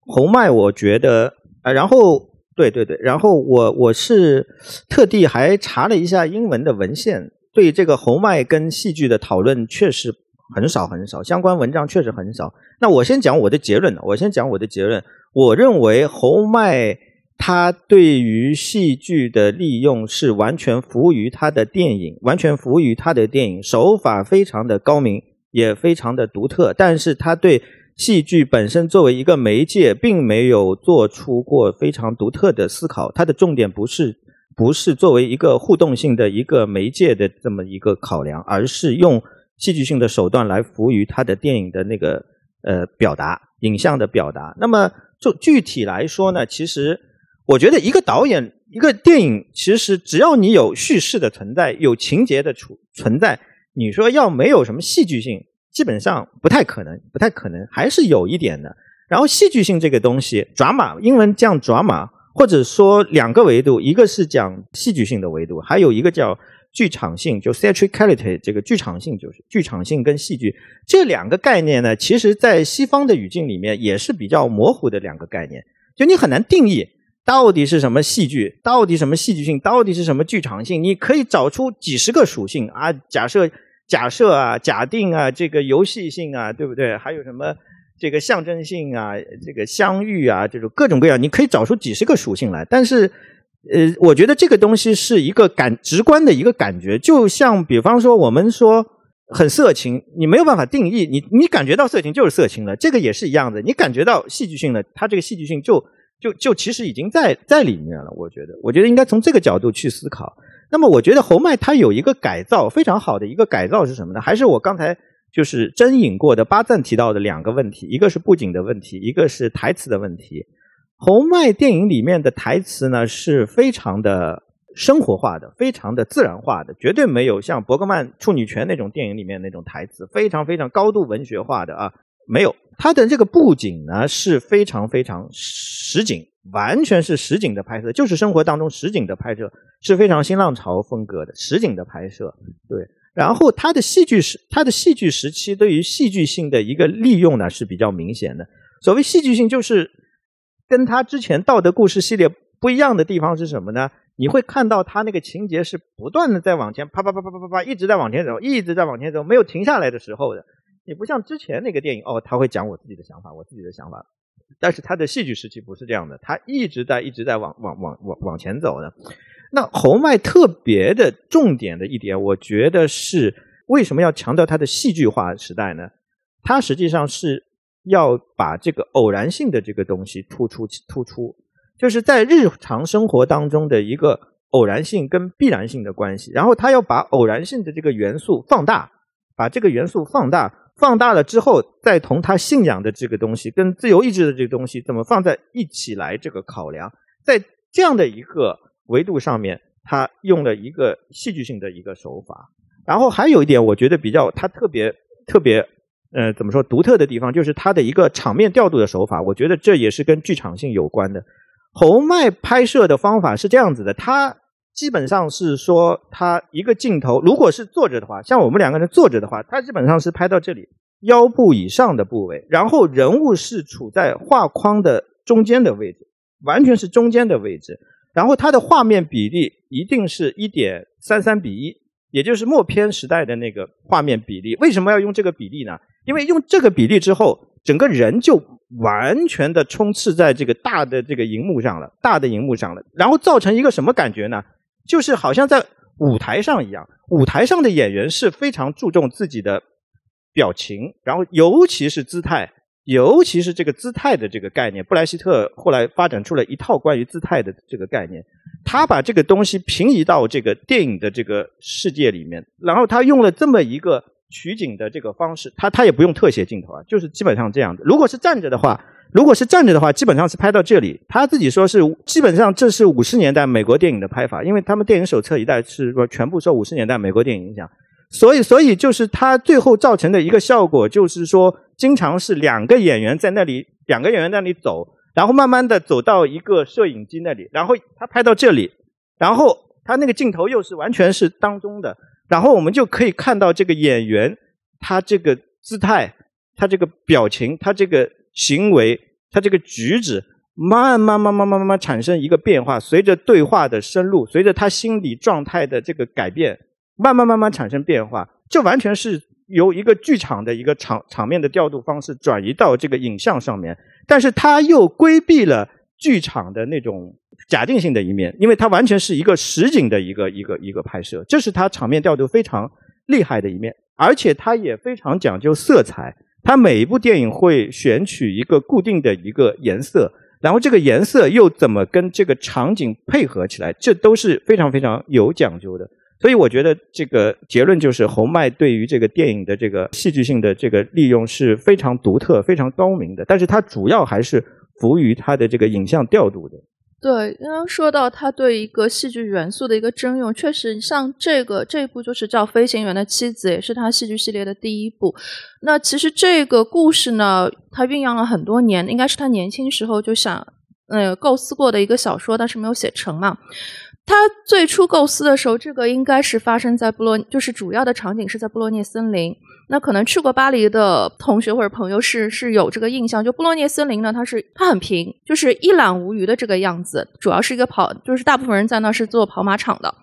红麦我觉得啊，然后对对对，然后我我是特地还查了一下英文的文献，对这个红麦跟戏剧的讨论确实。很少很少，相关文章确实很少。那我先讲我的结论我先讲我的结论。我认为红麦他对于戏剧的利用是完全服务于他的电影，完全服务于他的电影手法非常的高明，也非常的独特。但是他对戏剧本身作为一个媒介，并没有做出过非常独特的思考。他的重点不是不是作为一个互动性的一个媒介的这么一个考量，而是用。戏剧性的手段来服务于他的电影的那个呃表达，影像的表达。那么就具体来说呢，其实我觉得一个导演一个电影，其实只要你有叙事的存在，有情节的存存在，你说要没有什么戏剧性，基本上不太可能，不太可能，还是有一点的。然后戏剧性这个东西转码英文叫 drama，或者说两个维度，一个是讲戏剧性的维度，还有一个叫。剧场性就 theatricality 这个剧场性就是剧场性跟戏剧这两个概念呢，其实在西方的语境里面也是比较模糊的两个概念，就你很难定义到底是什么戏剧？到底什么戏剧性？到底是什么剧场性？你可以找出几十个属性啊！假设、假设啊、假定啊，这个游戏性啊，对不对？还有什么这个象征性啊、这个相遇啊，这种各种各样，你可以找出几十个属性来。但是，呃，我觉得这个东西是一个感直观的一个感觉，就像比方说我们说很色情，你没有办法定义，你你感觉到色情就是色情了，这个也是一样的。你感觉到戏剧性了，它这个戏剧性就。就就其实已经在在里面了，我觉得，我觉得应该从这个角度去思考。那么，我觉得侯麦他有一个改造非常好的一个改造是什么呢？还是我刚才就是征引过的巴赞提到的两个问题，一个是布景的问题，一个是台词的问题。侯麦电影里面的台词呢是非常的生活化的，非常的自然化的，绝对没有像伯格曼处女泉那种电影里面那种台词，非常非常高度文学化的啊。没有，它的这个布景呢是非常非常实景，完全是实景的拍摄，就是生活当中实景的拍摄，是非常新浪潮风格的实景的拍摄。对，然后它的戏剧时，它的戏剧时期对于戏剧性的一个利用呢是比较明显的。所谓戏剧性，就是跟他之前道德故事系列不一样的地方是什么呢？你会看到他那个情节是不断的在往前，啪啪啪啪啪啪啪，一直在往前走，一直在往前走，没有停下来的时候的。也不像之前那个电影哦，他会讲我自己的想法，我自己的想法。但是他的戏剧时期不是这样的，他一直在一直在往往往往往前走的。那侯麦特别的重点的一点，我觉得是为什么要强调他的戏剧化时代呢？他实际上是要把这个偶然性的这个东西突出突出，就是在日常生活当中的一个偶然性跟必然性的关系，然后他要把偶然性的这个元素放大，把这个元素放大。放大了之后，再同他信仰的这个东西，跟自由意志的这个东西，怎么放在一起来这个考量，在这样的一个维度上面，他用了一个戏剧性的一个手法。然后还有一点，我觉得比较他特别特别，呃，怎么说独特的地方，就是他的一个场面调度的手法。我觉得这也是跟剧场性有关的。侯麦拍摄的方法是这样子的，他。基本上是说，他一个镜头，如果是坐着的话，像我们两个人坐着的话，他基本上是拍到这里腰部以上的部位，然后人物是处在画框的中间的位置，完全是中间的位置，然后它的画面比例一定是一点三三比一，也就是默片时代的那个画面比例。为什么要用这个比例呢？因为用这个比例之后，整个人就完全的充斥在这个大的这个荧幕上了，大的荧幕上了，然后造成一个什么感觉呢？就是好像在舞台上一样，舞台上的演员是非常注重自己的表情，然后尤其是姿态，尤其是这个姿态的这个概念。布莱希特后来发展出了一套关于姿态的这个概念，他把这个东西平移到这个电影的这个世界里面，然后他用了这么一个取景的这个方式，他他也不用特写镜头啊，就是基本上这样的。如果是站着的话。如果是站着的话，基本上是拍到这里。他自己说是基本上这是五十年代美国电影的拍法，因为他们电影手册一代是说全部受五十年代美国电影影响，所以所以就是他最后造成的一个效果就是说，经常是两个演员在那里，两个演员在那里走，然后慢慢的走到一个摄影机那里，然后他拍到这里，然后他那个镜头又是完全是当中的，然后我们就可以看到这个演员他这个姿态，他这个表情，他这个。行为，他这个举止，慢慢慢慢慢慢慢产生一个变化，随着对话的深入，随着他心理状态的这个改变，慢慢慢慢产生变化。这完全是由一个剧场的一个场场面的调度方式转移到这个影像上面，但是他又规避了剧场的那种假定性的一面，因为它完全是一个实景的一个一个一个拍摄，这是他场面调度非常厉害的一面，而且他也非常讲究色彩。他每一部电影会选取一个固定的一个颜色，然后这个颜色又怎么跟这个场景配合起来，这都是非常非常有讲究的。所以我觉得这个结论就是，侯麦对于这个电影的这个戏剧性的这个利用是非常独特、非常高明的。但是它主要还是服务于他的这个影像调度的。对，刚刚说到他对一个戏剧元素的一个征用，确实像这个这一部就是叫《飞行员的妻子》，也是他戏剧系列的第一部。那其实这个故事呢，他酝酿了很多年，应该是他年轻时候就想呃构思过的一个小说，但是没有写成嘛。他最初构思的时候，这个应该是发生在布洛，就是主要的场景是在布洛涅森林。那可能去过巴黎的同学或者朋友是是有这个印象，就布洛涅森林呢，它是它很平，就是一览无余的这个样子，主要是一个跑，就是大部分人在那是做跑马场的。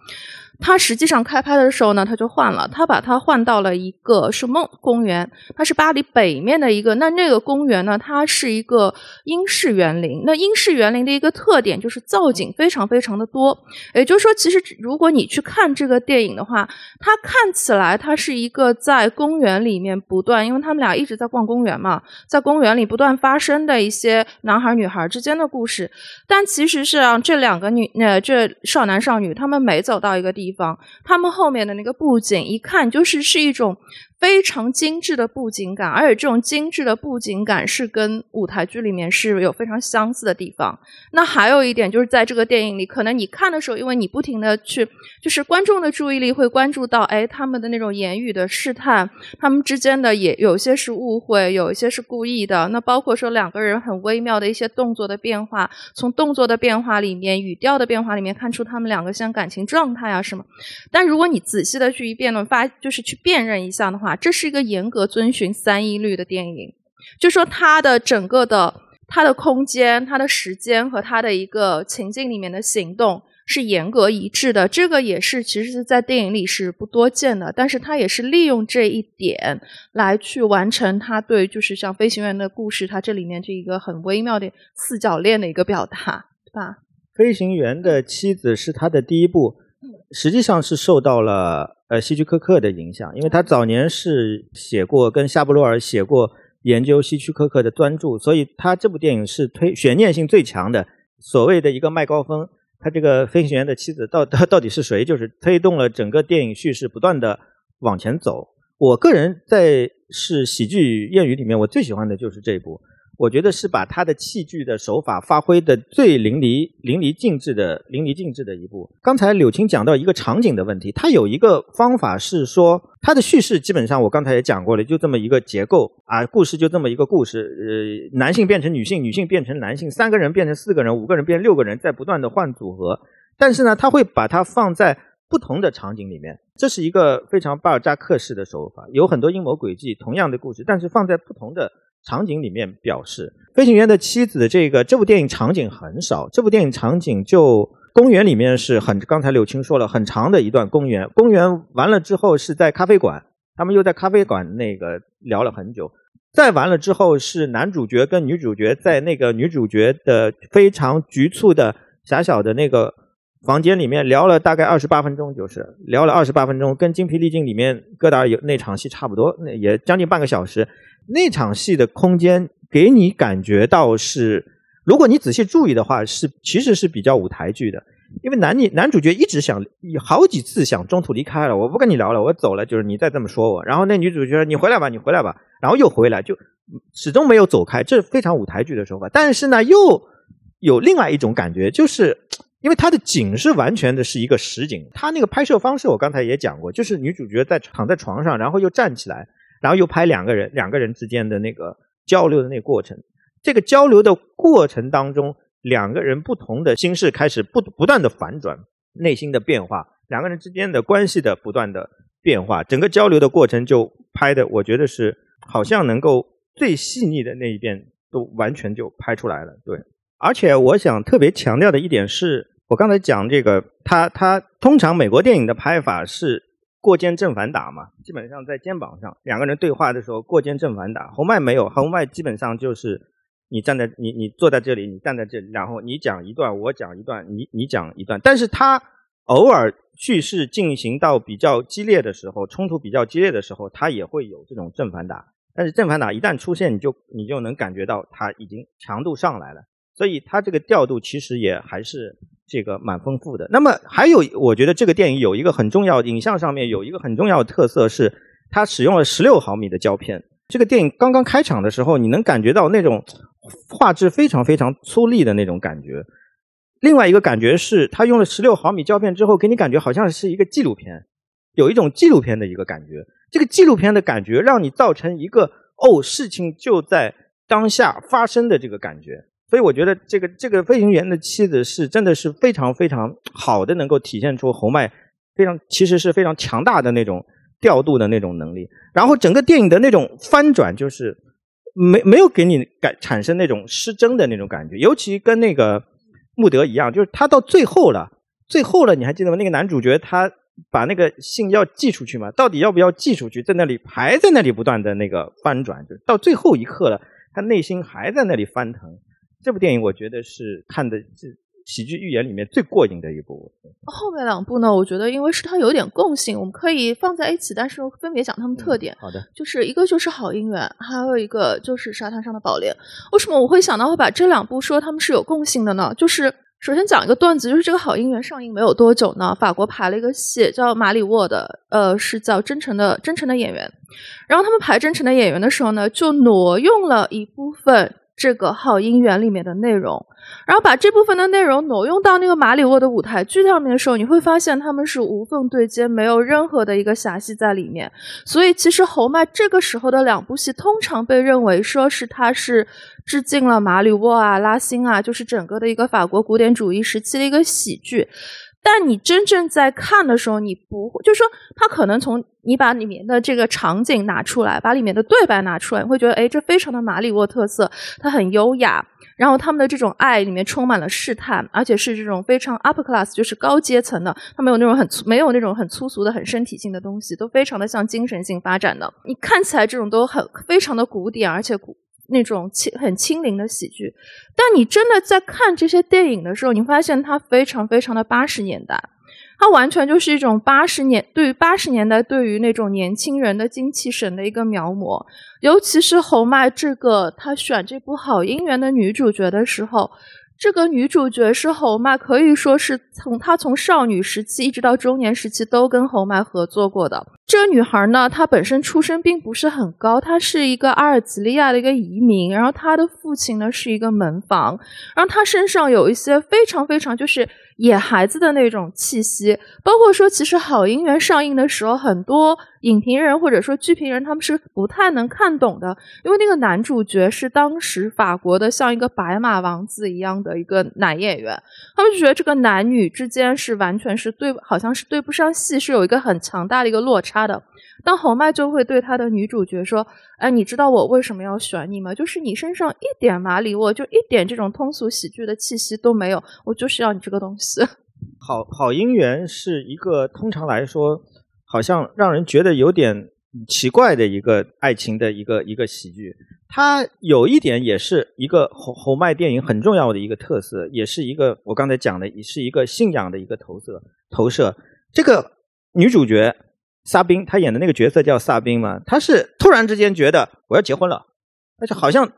它实际上开拍的时候呢，它就换了，它把它换到了一个什么公园？它是巴黎北面的一个。那那个公园呢，它是一个英式园林。那英式园林的一个特点就是造景非常非常的多。也就是说，其实如果你去看这个电影的话，它看起来它是一个在公园里面不断，因为他们俩一直在逛公园嘛，在公园里不断发生的一些男孩女孩之间的故事。但其实是让这两个女呃这少男少女他们每走到一个地。地方，他们后面的那个布景，一看就是是一种。非常精致的布景感，而且这种精致的布景感是跟舞台剧里面是有非常相似的地方。那还有一点就是在这个电影里，可能你看的时候，因为你不停的去，就是观众的注意力会关注到，哎，他们的那种言语的试探，他们之间的也有些是误会，有一些是故意的。那包括说两个人很微妙的一些动作的变化，从动作的变化里面、语调的变化里面看出他们两个像感情状态啊什么。但如果你仔细的去一辩论发，就是去辨认一下的话。啊，这是一个严格遵循三一律的电影，就说它的整个的它的空间、它的时间和它的一个情境里面的行动是严格一致的。这个也是其实是在电影里是不多见的，但是它也是利用这一点来去完成它对就是像飞行员的故事，它这里面这一个很微妙的四角恋的一个表达，对吧？飞行员的妻子是他的第一部，实际上是受到了。呃，希区柯克的影响，因为他早年是写过跟夏布洛尔写过研究希区柯克的专著，所以他这部电影是推悬念性最强的，所谓的一个麦高峰。他这个飞行员的妻子到到到底是谁，就是推动了整个电影叙事不断的往前走。我个人在是喜剧谚语里面，我最喜欢的就是这一部。我觉得是把他的器具的手法发挥的最淋漓、淋漓尽致的、淋漓尽致的一部。刚才柳青讲到一个场景的问题，他有一个方法是说，他的叙事基本上我刚才也讲过了，就这么一个结构啊，故事就这么一个故事。呃，男性变成女性，女性变成男性，三个人变成四个人，五个人变六个人，在不断的换组合。但是呢，他会把它放在不同的场景里面，这是一个非常巴尔扎克式的手法，有很多阴谋诡计，同样的故事，但是放在不同的。场景里面表示，飞行员的妻子这个这部电影场景很少，这部电影场景就公园里面是很刚才柳青说了很长的一段公园，公园完了之后是在咖啡馆，他们又在咖啡馆那个聊了很久，再完了之后是男主角跟女主角在那个女主角的非常局促的狭小的那个房间里面聊了大概二十八分钟，就是聊了二十八分钟，跟精疲力尽里面戈达尔有那场戏差不多，那也将近半个小时。那场戏的空间给你感觉到是，如果你仔细注意的话，是其实是比较舞台剧的，因为男女男主角一直想好几次想中途离开了，我不跟你聊了，我走了，就是你再这么说我，然后那女主角你回来吧，你回来吧，然后又回来，就始终没有走开，这是非常舞台剧的手法。但是呢，又有另外一种感觉，就是因为它的景是完全的是一个实景，它那个拍摄方式我刚才也讲过，就是女主角在躺在床上，然后又站起来。然后又拍两个人，两个人之间的那个交流的那个过程。这个交流的过程当中，两个人不同的心事开始不不断的反转，内心的变化，两个人之间的关系的不断的变化，整个交流的过程就拍的，我觉得是好像能够最细腻的那一遍都完全就拍出来了。对，而且我想特别强调的一点是，我刚才讲这个，他他通常美国电影的拍法是。过肩正反打嘛，基本上在肩膀上，两个人对话的时候过肩正反打。红麦没有，红麦基本上就是你站在你你坐在这里，你站在这里，然后你讲一段，我讲一段，你你讲一段。但是他偶尔叙事进行到比较激烈的时候，冲突比较激烈的时候，他也会有这种正反打。但是正反打一旦出现，你就你就能感觉到他已经强度上来了。所以他这个调度其实也还是。这个蛮丰富的。那么还有，我觉得这个电影有一个很重要，影像上面有一个很重要的特色是，它使用了十六毫米的胶片。这个电影刚刚开场的时候，你能感觉到那种画质非常非常粗粝的那种感觉。另外一个感觉是，它用了十六毫米胶片之后，给你感觉好像是一个纪录片，有一种纪录片的一个感觉。这个纪录片的感觉让你造成一个哦，事情就在当下发生的这个感觉。所以我觉得这个这个飞行员的妻子是真的是非常非常好的，能够体现出侯麦非常其实是非常强大的那种调度的那种能力，然后整个电影的那种翻转，就是没没有给你感产生那种失真的那种感觉，尤其跟那个穆德一样，就是他到最后了，最后了，你还记得吗？那个男主角他把那个信要寄出去嘛，到底要不要寄出去，在那里还在那里不断的那个翻转，就到最后一刻了，他内心还在那里翻腾。这部电影我觉得是看的是。喜剧寓言里面最过瘾的一部，后面两部呢？我觉得因为是它有点共性，我们可以放在一起，但是分别讲它们特点。好的，就是一个就是好姻缘，还有一个就是沙滩上的宝莲。为什么我会想到会把这两部说它们是有共性的呢？就是首先讲一个段子，就是这个好姻缘上映没有多久呢，法国排了一个戏叫马里沃的，呃，是叫真诚的真诚的演员。然后他们排真诚的演员的时候呢，就挪用了一部分。这个好姻缘里面的内容，然后把这部分的内容挪用到那个马里沃的舞台剧上面的时候，你会发现他们是无缝对接，没有任何的一个瑕隙在里面。所以其实侯麦这个时候的两部戏，通常被认为说是他是致敬了马里沃啊、拉辛啊，就是整个的一个法国古典主义时期的一个喜剧。但你真正在看的时候，你不会，就是说，他可能从你把里面的这个场景拿出来，把里面的对白拿出来，你会觉得，哎，这非常的马里沃特色，它很优雅。然后他们的这种爱里面充满了试探，而且是这种非常 upper class，就是高阶层的，他没有那种很粗，没有那种很粗俗的、很身体性的东西，都非常的像精神性发展的。你看起来这种都很非常的古典，而且古。那种轻很轻灵的喜剧，但你真的在看这些电影的时候，你发现它非常非常的八十年代，它完全就是一种八十年对于八十年代对于那种年轻人的精气神的一个描摹。尤其是侯麦这个他选这部好姻缘的女主角的时候，这个女主角是侯麦，可以说是从她从少女时期一直到中年时期都跟侯麦合作过的。这个女孩呢，她本身出身并不是很高，她是一个阿尔及利亚的一个移民，然后她的父亲呢是一个门房，然后她身上有一些非常非常就是野孩子的那种气息，包括说其实好姻缘上映的时候，很多影评人或者说剧评人他们是不太能看懂的，因为那个男主角是当时法国的像一个白马王子一样的一个男演员，他们就觉得这个男女之间是完全是对，好像是对不上戏，是有一个很强大的一个落差。的，当侯麦就会对他的女主角说：“哎，你知道我为什么要选你吗？就是你身上一点马里沃，就一点这种通俗喜剧的气息都没有，我就是要你这个东西。”好好姻缘是一个通常来说，好像让人觉得有点奇怪的一个爱情的一个一个喜剧。它有一点也是一个侯侯麦电影很重要的一个特色，也是一个我刚才讲的，也是一个信仰的一个投射投射。这个女主角。萨宾，他演的那个角色叫萨宾嘛？他是突然之间觉得我要结婚了，而且好像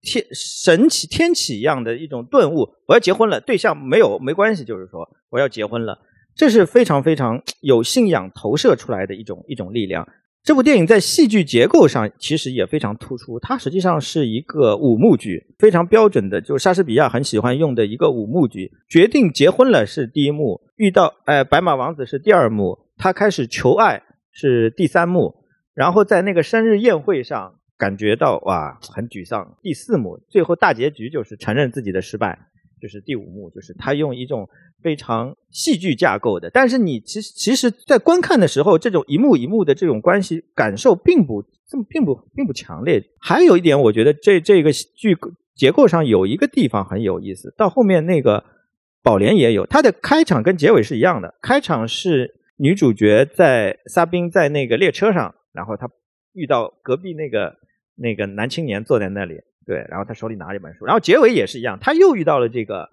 天神启天启一样的一种顿悟，我要结婚了，对象没有没关系，就是说我要结婚了，这是非常非常有信仰投射出来的一种一种力量。这部电影在戏剧结构上其实也非常突出，它实际上是一个五幕剧，非常标准的，就是莎士比亚很喜欢用的一个五幕剧。决定结婚了是第一幕，遇到哎白马王子是第二幕，他开始求爱。是第三幕，然后在那个生日宴会上感觉到哇很沮丧。第四幕最后大结局就是承认自己的失败，就是第五幕，就是他用一种非常戏剧架构的，但是你其实其实在观看的时候，这种一幕一幕的这种关系感受并不这么并不并不强烈。还有一点，我觉得这这个剧结构上有一个地方很有意思，到后面那个宝莲也有，它的开场跟结尾是一样的，开场是。女主角在沙宾在那个列车上，然后她遇到隔壁那个那个男青年坐在那里，对，然后他手里拿着一本书，然后结尾也是一样，他又遇到了这个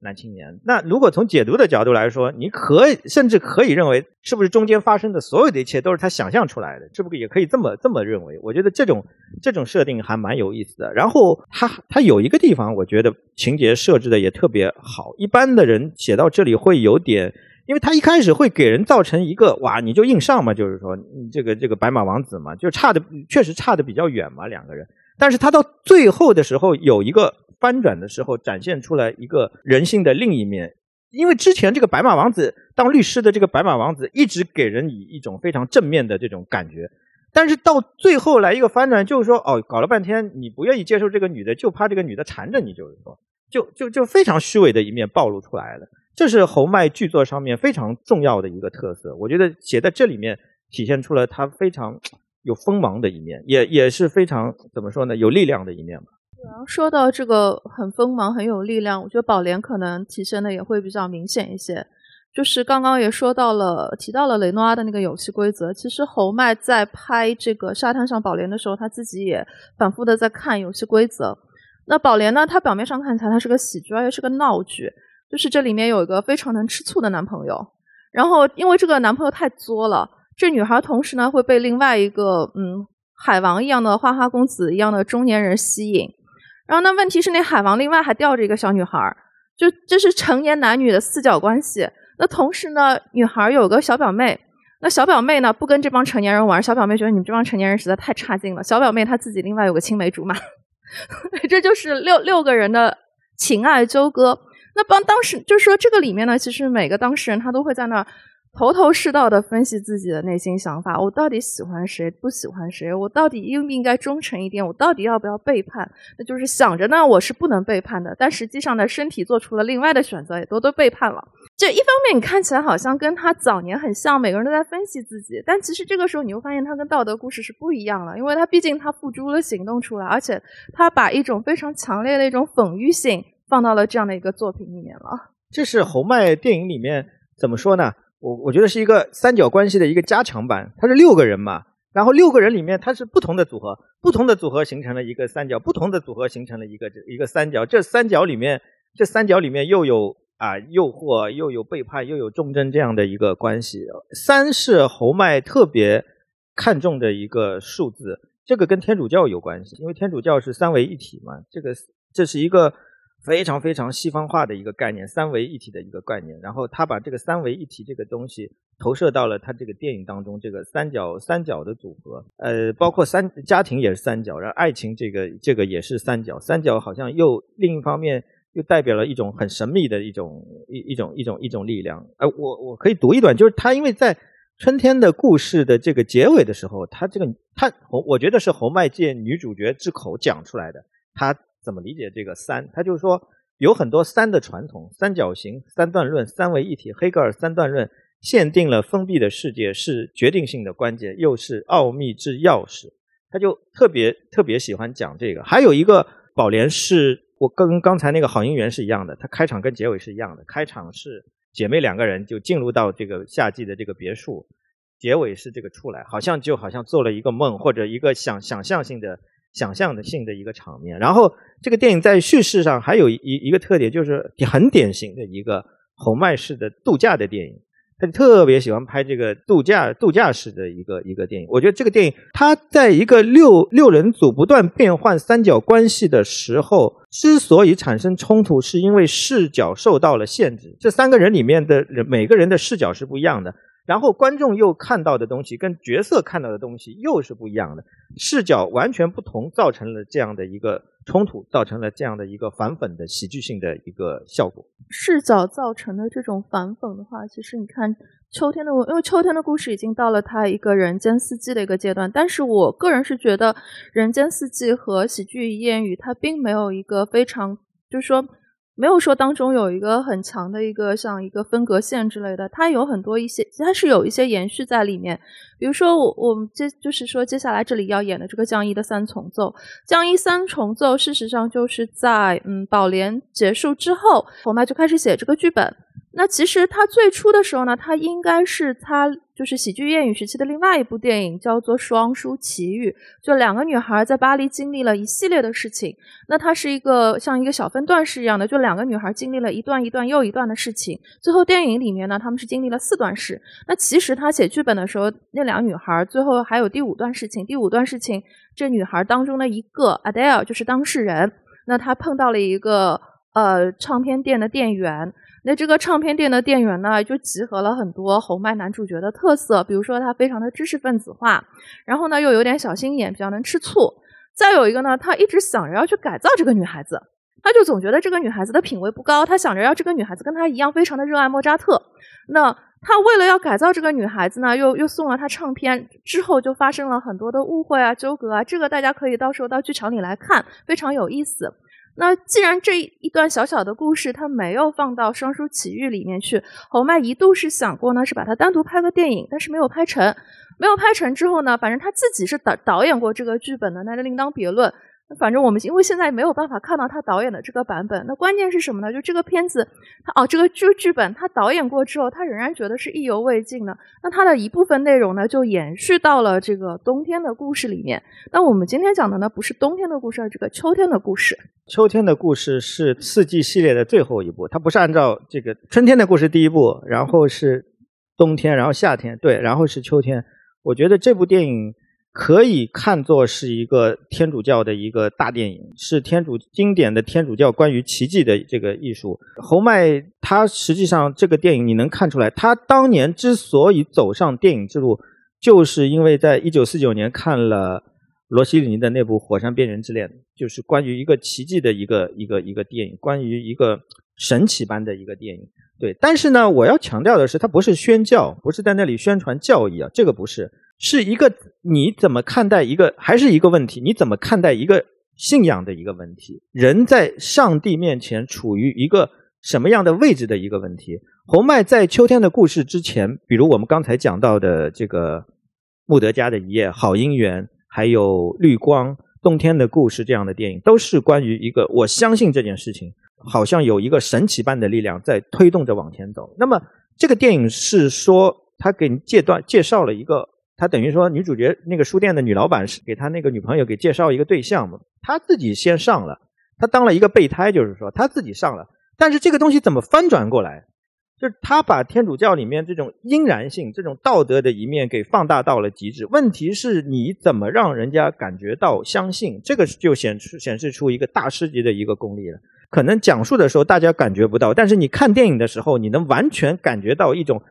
男青年。那如果从解读的角度来说，你可以甚至可以认为，是不是中间发生的所有的一切都是他想象出来的？这不也可以这么这么认为？我觉得这种这种设定还蛮有意思的。然后他他有一个地方，我觉得情节设置的也特别好。一般的人写到这里会有点。因为他一开始会给人造成一个哇，你就硬上嘛，就是说这个这个白马王子嘛，就差的确实差的比较远嘛，两个人。但是他到最后的时候有一个翻转的时候，展现出来一个人性的另一面。因为之前这个白马王子当律师的这个白马王子一直给人以一种非常正面的这种感觉，但是到最后来一个翻转，就是说哦，搞了半天你不愿意接受这个女的，就怕这个女的缠着你，就是说，就就就非常虚伪的一面暴露出来了。这是侯麦剧作上面非常重要的一个特色，我觉得写在这里面体现出了他非常有锋芒的一面，也也是非常怎么说呢，有力量的一面吧。说到这个很锋芒、很有力量，我觉得宝莲可能体现的也会比较明显一些。就是刚刚也说到了，提到了雷诺阿的那个游戏规则。其实侯麦在拍这个沙滩上宝莲的时候，他自己也反复的在看游戏规则。那宝莲呢，他表面上看起来他是个喜剧，而且是个闹剧。就是这里面有一个非常能吃醋的男朋友，然后因为这个男朋友太作了，这女孩同时呢会被另外一个嗯海王一样的花花公子一样的中年人吸引。然后那问题是那海王另外还吊着一个小女孩，就这是成年男女的四角关系。那同时呢，女孩有个小表妹，那小表妹呢不跟这帮成年人玩，小表妹觉得你们这帮成年人实在太差劲了。小表妹她自己另外有个青梅竹马，这就是六六个人的情爱纠葛。那帮当时就是说这个里面呢，其实每个当事人他都会在那。头头是道的分析自己的内心想法，我到底喜欢谁，不喜欢谁？我到底应不应该忠诚一点？我到底要不要背叛？那就是想着呢，我是不能背叛的，但实际上呢，身体做出了另外的选择，也都都背叛了。这一方面，你看起来好像跟他早年很像，每个人都在分析自己，但其实这个时候你会发现，他跟道德故事是不一样了，因为他毕竟他付诸了行动出来，而且他把一种非常强烈的一种讽喻性放到了这样的一个作品里面了。这是侯麦电影里面怎么说呢？我我觉得是一个三角关系的一个加强版，它是六个人嘛，然后六个人里面它是不同的组合，不同的组合形成了一个三角，不同的组合形成了一个一个三角，这三角里面这三角里面又有啊诱惑，又有背叛，又有忠贞这样的一个关系。三是侯麦特别看重的一个数字，这个跟天主教有关系，因为天主教是三位一体嘛，这个这是一个。非常非常西方化的一个概念，三维一体的一个概念。然后他把这个三维一体这个东西投射到了他这个电影当中，这个三角三角的组合，呃，包括三家庭也是三角，然后爱情这个这个也是三角，三角好像又另一方面又代表了一种很神秘的一种一一种一种一种力量。呃，我我可以读一段，就是他因为在春天的故事的这个结尾的时候，他这个他侯我觉得是侯麦借女主角之口讲出来的，他。怎么理解这个三？他就是说有很多三的传统，三角形、三段论、三位一体。黑格尔三段论限定了封闭的世界是决定性的关键，又是奥秘之钥匙。他就特别特别喜欢讲这个。还有一个宝莲是我跟刚才那个好姻缘是一样的，它开场跟结尾是一样的。开场是姐妹两个人就进入到这个夏季的这个别墅，结尾是这个出来，好像就好像做了一个梦或者一个想想象性的。想象的性的一个场面，然后这个电影在叙事上还有一一个特点，就是很典型的一个侯麦式的度假的电影，他特别喜欢拍这个度假度假式的一个一个电影。我觉得这个电影，它在一个六六人组不断变换三角关系的时候，之所以产生冲突，是因为视角受到了限制。这三个人里面的人，每个人的视角是不一样的。然后观众又看到的东西跟角色看到的东西又是不一样的，视角完全不同，造成了这样的一个冲突，造成了这样的一个反讽的喜剧性的一个效果。视角造成的这种反讽的话，其实你看秋天的，因为秋天的故事已经到了他一个人间四季的一个阶段，但是我个人是觉得人间四季和喜剧谚语它并没有一个非常，就是说。没有说当中有一个很强的一个像一个分隔线之类的，它有很多一些，它是有一些延续在里面。比如说我我们接就是说接下来这里要演的这个降一的三重奏，降一三重奏，事实上就是在嗯宝莲结束之后，我妈就开始写这个剧本。那其实他最初的时候呢，他应该是他就是喜剧谚语时期的另外一部电影，叫做《双姝奇遇》，就两个女孩在巴黎经历了一系列的事情。那它是一个像一个小分段式一样的，就两个女孩经历了一段一段又一段的事情。最后电影里面呢，他们是经历了四段式。那其实他写剧本的时候，那两个女孩最后还有第五段事情。第五段事情，这女孩当中的一个 Adele 就是当事人，那她碰到了一个呃唱片店的店员。那这个唱片店的店员呢，就集合了很多侯麦男主角的特色，比如说他非常的知识分子化，然后呢又有点小心眼，比较能吃醋。再有一个呢，他一直想着要去改造这个女孩子，他就总觉得这个女孩子的品味不高，他想着要这个女孩子跟他一样非常的热爱莫扎特。那他为了要改造这个女孩子呢，又又送了她唱片，之后就发生了很多的误会啊、纠葛啊，这个大家可以到时候到剧场里来看，非常有意思。那既然这一段小小的故事，它没有放到《双姝奇遇》里面去，侯麦一度是想过呢，是把它单独拍个电影，但是没有拍成。没有拍成之后呢，反正他自己是导导演过这个剧本的，那就另当别论。反正我们因为现在没有办法看到他导演的这个版本，那关键是什么呢？就这个片子，他哦，这个剧剧本他导演过之后，他仍然觉得是意犹未尽的。那他的一部分内容呢，就延续到了这个冬天的故事里面。那我们今天讲的呢，不是冬天的故事，而这个秋天的故事。秋天的故事是四季系列的最后一部，它不是按照这个春天的故事第一部，然后是冬天，然后夏天，对，然后是秋天。我觉得这部电影。可以看作是一个天主教的一个大电影，是天主经典的天主教关于奇迹的这个艺术。侯麦他实际上这个电影你能看出来，他当年之所以走上电影之路，就是因为在一九四九年看了罗西里尼的那部《火山边缘之恋》，就是关于一个奇迹的一个一个一个电影，关于一个神奇般的一个电影。对，但是呢，我要强调的是，它不是宣教，不是在那里宣传教义啊，这个不是。是一个你怎么看待一个，还是一个问题？你怎么看待一个信仰的一个问题？人在上帝面前处于一个什么样的位置的一个问题？红麦在《秋天的故事》之前，比如我们刚才讲到的这个穆德家的一夜、好姻缘，还有绿光、冬天的故事这样的电影，都是关于一个我相信这件事情，好像有一个神奇般的力量在推动着往前走。那么这个电影是说，他给你介段介绍了一个。他等于说，女主角那个书店的女老板是给他那个女朋友给介绍一个对象嘛？他自己先上了，他当了一个备胎，就是说他自己上了。但是这个东西怎么翻转过来？就是他把天主教里面这种阴然性、这种道德的一面给放大到了极致。问题是你怎么让人家感觉到相信？这个就显示显示出一个大师级的一个功力了。可能讲述的时候大家感觉不到，但是你看电影的时候，你能完全感觉到一种。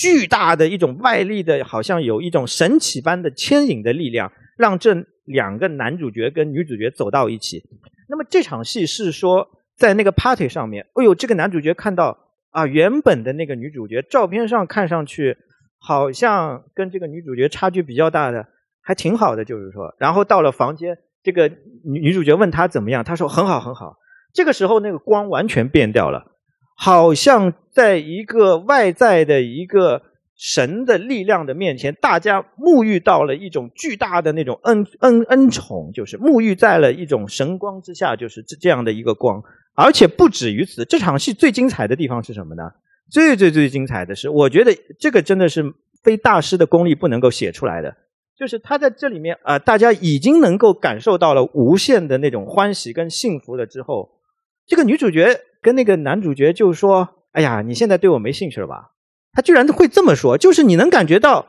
巨大的一种外力的，好像有一种神奇般的牵引的力量，让这两个男主角跟女主角走到一起。那么这场戏是说，在那个 party 上面，哎呦，这个男主角看到啊，原本的那个女主角照片上看上去好像跟这个女主角差距比较大的，还挺好的，就是说，然后到了房间，这个女女主角问他怎么样，他说很好很好。这个时候那个光完全变掉了。好像在一个外在的一个神的力量的面前，大家沐浴到了一种巨大的那种恩恩恩宠，就是沐浴在了一种神光之下，就是这这样的一个光。而且不止于此，这场戏最精彩的地方是什么呢？最最最精彩的是，我觉得这个真的是非大师的功力不能够写出来的，就是他在这里面啊，大家已经能够感受到了无限的那种欢喜跟幸福了之后，这个女主角。跟那个男主角就说：“哎呀，你现在对我没兴趣了吧？”他居然会这么说，就是你能感觉到，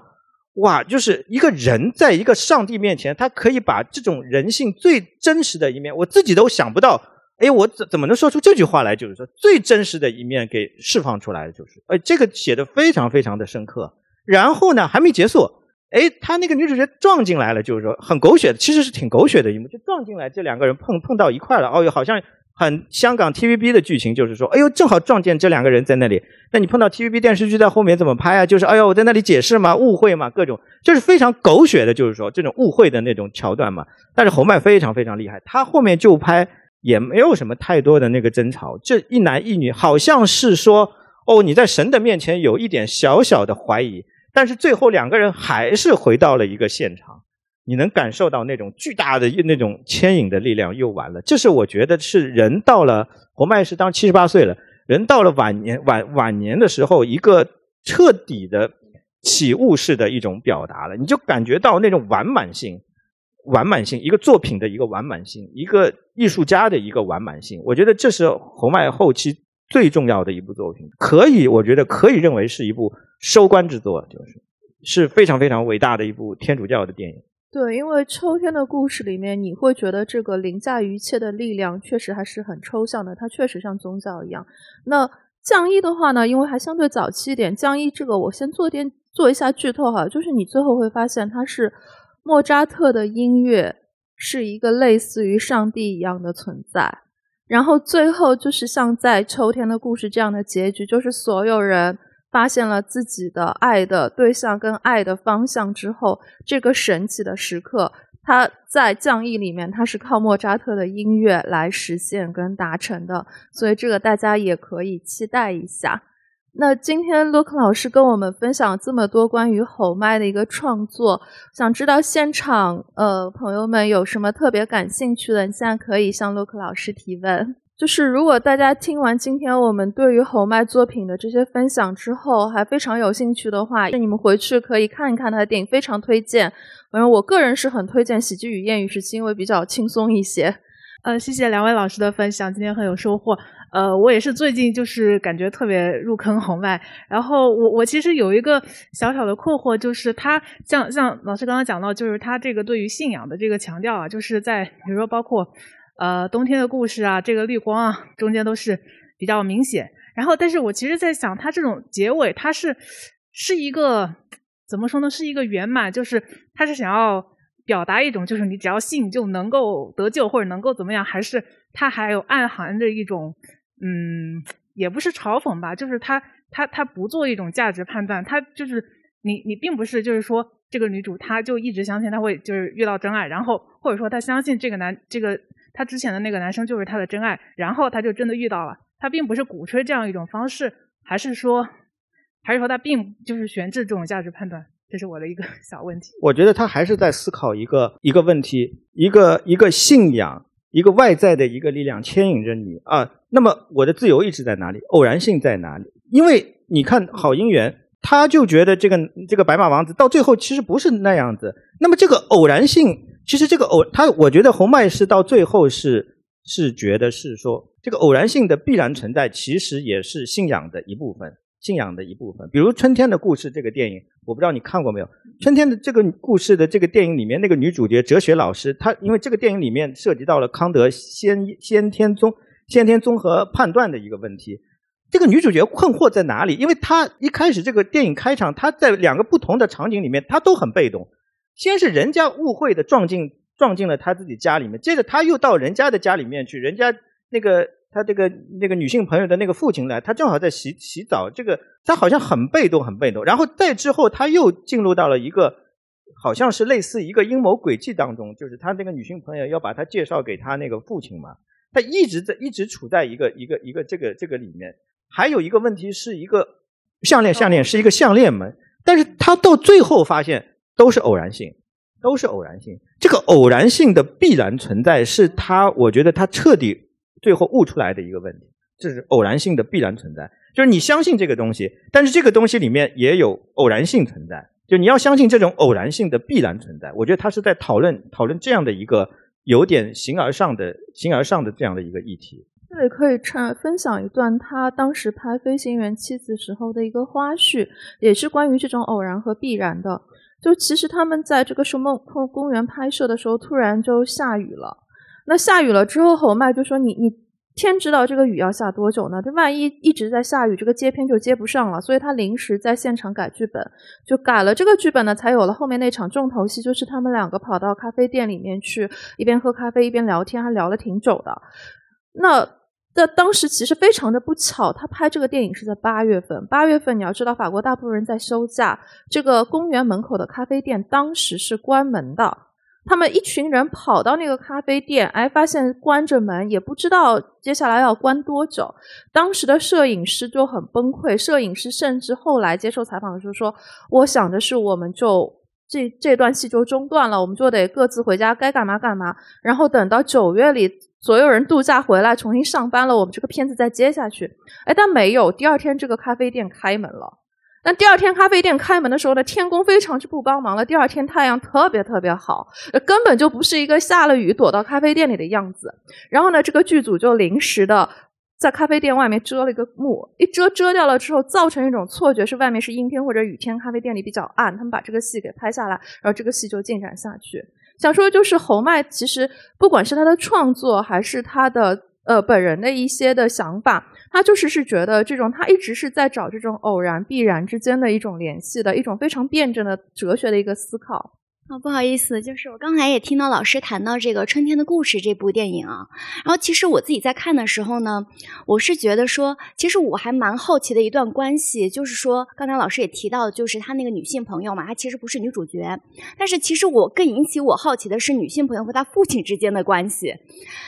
哇，就是一个人在一个上帝面前，他可以把这种人性最真实的一面，我自己都想不到，哎，我怎怎么能说出这句话来？就是说最真实的一面给释放出来，就是，哎，这个写的非常非常的深刻。然后呢，还没结束，哎，他那个女主角撞进来了，就是说很狗血的，其实是挺狗血的一幕，就撞进来，这两个人碰碰到一块了，哦哟，好像。很香港 TVB 的剧情就是说，哎呦，正好撞见这两个人在那里。那你碰到 TVB 电视剧在后面怎么拍啊？就是哎呦，我在那里解释嘛，误会嘛，各种就是非常狗血的，就是说这种误会的那种桥段嘛。但是侯麦非常非常厉害，他后面就拍也没有什么太多的那个争吵，这一男一女好像是说，哦，你在神的面前有一点小小的怀疑，但是最后两个人还是回到了一个现场。你能感受到那种巨大的那种牵引的力量，又完了。这是我觉得是人到了侯麦是当七十八岁了，人到了晚年晚晚年的时候，一个彻底的起悟式的一种表达了。你就感觉到那种完满性，完满性，一个作品的一个完满性，一个艺术家的一个完满性。我觉得这是侯麦后期最重要的一部作品，可以，我觉得可以认为是一部收官之作，就是是非常非常伟大的一部天主教的电影。对，因为秋天的故事里面，你会觉得这个凌驾于一切的力量，确实还是很抽象的。它确实像宗教一样。那降一的话呢，因为还相对早期一点，降一这个我先做点做一下剧透哈，就是你最后会发现，它是莫扎特的音乐是一个类似于上帝一样的存在。然后最后就是像在秋天的故事这样的结局，就是所有人。发现了自己的爱的对象跟爱的方向之后，这个神奇的时刻，它在降 E 里面，它是靠莫扎特的音乐来实现跟达成的，所以这个大家也可以期待一下。那今天洛克老师跟我们分享这么多关于吼麦的一个创作，想知道现场呃朋友们有什么特别感兴趣的，你现在可以向洛克老师提问。就是如果大家听完今天我们对于侯麦作品的这些分享之后，还非常有兴趣的话，你们回去可以看一看他的电影，非常推荐。反正我个人是很推荐《喜剧与谚语》，是因为比较轻松一些。呃，谢谢两位老师的分享，今天很有收获。呃，我也是最近就是感觉特别入坑侯麦，然后我我其实有一个小小的困惑，就是他像像老师刚刚讲到，就是他这个对于信仰的这个强调啊，就是在比如说包括。呃，冬天的故事啊，这个绿光啊，中间都是比较明显。然后，但是我其实在想，它这种结尾，它是是一个怎么说呢？是一个圆满，就是它是想要表达一种，就是你只要信就能够得救，或者能够怎么样？还是它还有暗含着一种，嗯，也不是嘲讽吧？就是他他他不做一种价值判断，他就是你你并不是就是说这个女主她就一直相信她会就是遇到真爱，然后或者说她相信这个男这个。他之前的那个男生就是他的真爱，然后他就真的遇到了。他并不是鼓吹这样一种方式，还是说，还是说他并就是悬置这种价值判断？这是我的一个 小问题。我觉得他还是在思考一个一个问题，一个一个信仰，一个外在的一个力量牵引着你啊。那么我的自由意志在哪里？偶然性在哪里？因为你看好姻缘，他就觉得这个这个白马王子到最后其实不是那样子。那么这个偶然性。其实这个偶，他我觉得红麦是到最后是是觉得是说这个偶然性的必然存在，其实也是信仰的一部分，信仰的一部分。比如《春天的故事》这个电影，我不知道你看过没有？《春天的这个故事》的这个电影里面，那个女主角哲学老师，她因为这个电影里面涉及到了康德先先天综先天综合判断的一个问题，这个女主角困惑在哪里？因为她一开始这个电影开场，她在两个不同的场景里面，她都很被动。先是人家误会的撞进撞进了他自己家里面，接着他又到人家的家里面去，人家那个他这个那个女性朋友的那个父亲来，他正好在洗洗澡，这个他好像很被动很被动。然后再之后他又进入到了一个好像是类似一个阴谋诡计当中，就是他那个女性朋友要把他介绍给他那个父亲嘛，他一直在一直处在一个一个一个这个这个里面。还有一个问题是一个项链项链是一个项链门，但是他到最后发现。都是偶然性，都是偶然性。这个偶然性的必然存在，是他，我觉得他彻底最后悟出来的一个问题。这是偶然性的必然存在，就是你相信这个东西，但是这个东西里面也有偶然性存在。就你要相信这种偶然性的必然存在。我觉得他是在讨论讨论这样的一个有点形而上的形而上的这样的一个议题。这里可以唱分享一段他当时拍《飞行员妻子》时候的一个花絮，也是关于这种偶然和必然的。就其实他们在这个圣梦公园拍摄的时候，突然就下雨了。那下雨了之后，侯麦就说：“你你天知道这个雨要下多久呢？这万一一直在下雨，这个接片就接不上了。”所以他临时在现场改剧本，就改了这个剧本呢，才有了后面那场重头戏，就是他们两个跑到咖啡店里面去，一边喝咖啡一边聊天，还聊了挺久的。那。在当时其实非常的不巧，他拍这个电影是在八月份。八月份你要知道，法国大部分人在休假，这个公园门口的咖啡店当时是关门的。他们一群人跑到那个咖啡店，哎，发现关着门，也不知道接下来要关多久。当时的摄影师就很崩溃，摄影师甚至后来接受采访的时候说：“我想的是，我们就这这段戏就中断了，我们就得各自回家，该干嘛干嘛。然后等到九月里。”所有人度假回来，重新上班了，我们这个片子再接下去。哎，但没有，第二天这个咖啡店开门了。但第二天咖啡店开门的时候呢，天公非常之不帮忙了。第二天太阳特别特别好，根本就不是一个下了雨躲到咖啡店里的样子。然后呢，这个剧组就临时的在咖啡店外面遮了一个幕，一遮遮掉了之后，造成一种错觉是外面是阴天或者雨天，咖啡店里比较暗。他们把这个戏给拍下来，然后这个戏就进展下去。想说就是侯麦，其实不管是他的创作，还是他的呃本人的一些的想法，他就是是觉得这种他一直是在找这种偶然必然之间的一种联系的一种非常辩证的哲学的一个思考。啊，不好意思，就是我刚才也听到老师谈到这个《春天的故事》这部电影啊，然后其实我自己在看的时候呢，我是觉得说，其实我还蛮好奇的一段关系，就是说，刚才老师也提到，就是他那个女性朋友嘛，她其实不是女主角，但是其实我更引起我好奇的是女性朋友和她父亲之间的关系，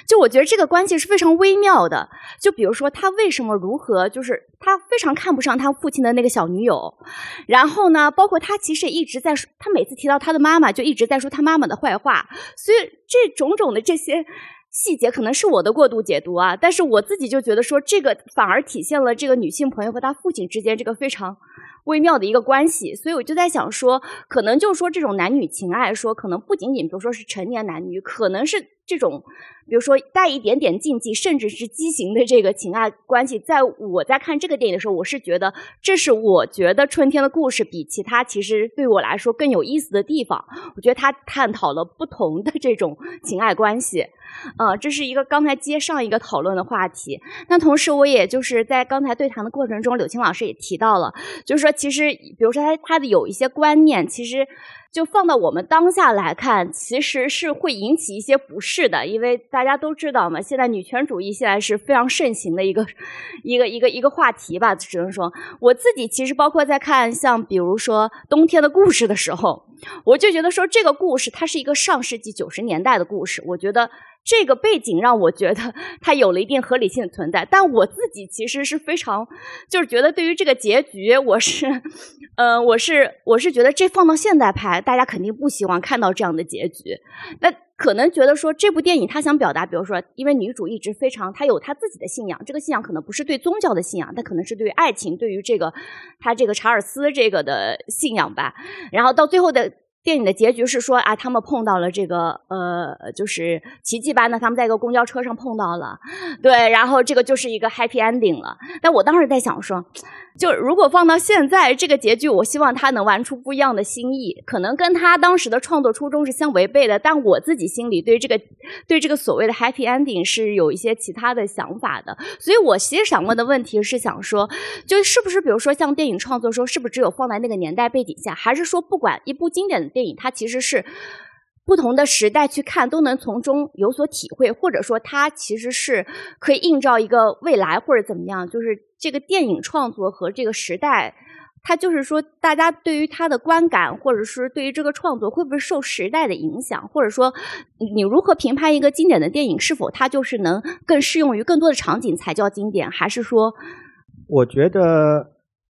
就我觉得这个关系是非常微妙的，就比如说他为什么如何，就是他非常看不上他父亲的那个小女友，然后呢，包括他其实也一直在说，他每次提到他的妈妈。就一直在说他妈妈的坏话，所以这种种的这些细节可能是我的过度解读啊，但是我自己就觉得说这个反而体现了这个女性朋友和她父亲之间这个非常微妙的一个关系，所以我就在想说，可能就是说这种男女情爱，说可能不仅仅比如说是成年男女，可能是这种。比如说带一点点禁忌，甚至是畸形的这个情爱关系，在我在看这个电影的时候，我是觉得这是我觉得春天的故事比其他其实对我来说更有意思的地方。我觉得他探讨了不同的这种情爱关系，呃，这是一个刚才接上一个讨论的话题。那同时，我也就是在刚才对谈的过程中，柳青老师也提到了，就是说其实比如说他他的有一些观念，其实。就放到我们当下来看，其实是会引起一些不适的，因为大家都知道嘛，现在女权主义现在是非常盛行的一个一个一个一个话题吧。只能说，我自己其实包括在看像比如说《冬天的故事》的时候，我就觉得说这个故事它是一个上世纪九十年代的故事，我觉得。这个背景让我觉得 它有了一定合理性的存在，但我自己其实是非常，就是觉得对于这个结局，我是，呃，我是我是觉得这放到现在拍，大家肯定不希望看到这样的结局。那可能觉得说这部电影他想表达，比如说，因为女主一直非常，她有她自己的信仰，这个信仰可能不是对宗教的信仰，但可能是对于爱情，对于这个她这个查尔斯这个的信仰吧。然后到最后的。电影的结局是说啊，他们碰到了这个呃，就是奇迹般的，他们在一个公交车上碰到了，对，然后这个就是一个 happy ending 了。但我当时在想说。就如果放到现在这个结局，我希望他能玩出不一样的新意，可能跟他当时的创作初衷是相违背的。但我自己心里对这个对这个所谓的 happy ending 是有一些其他的想法的。所以我其实想问的问题是想说，就是不是比如说像电影创作说，是不是只有放在那个年代背景下，还是说不管一部经典的电影，它其实是。不同的时代去看，都能从中有所体会，或者说它其实是可以映照一个未来，或者怎么样。就是这个电影创作和这个时代，它就是说，大家对于它的观感，或者是对于这个创作，会不会受时代的影响？或者说，你如何评判一个经典的电影，是否它就是能更适用于更多的场景才叫经典？还是说，我觉得，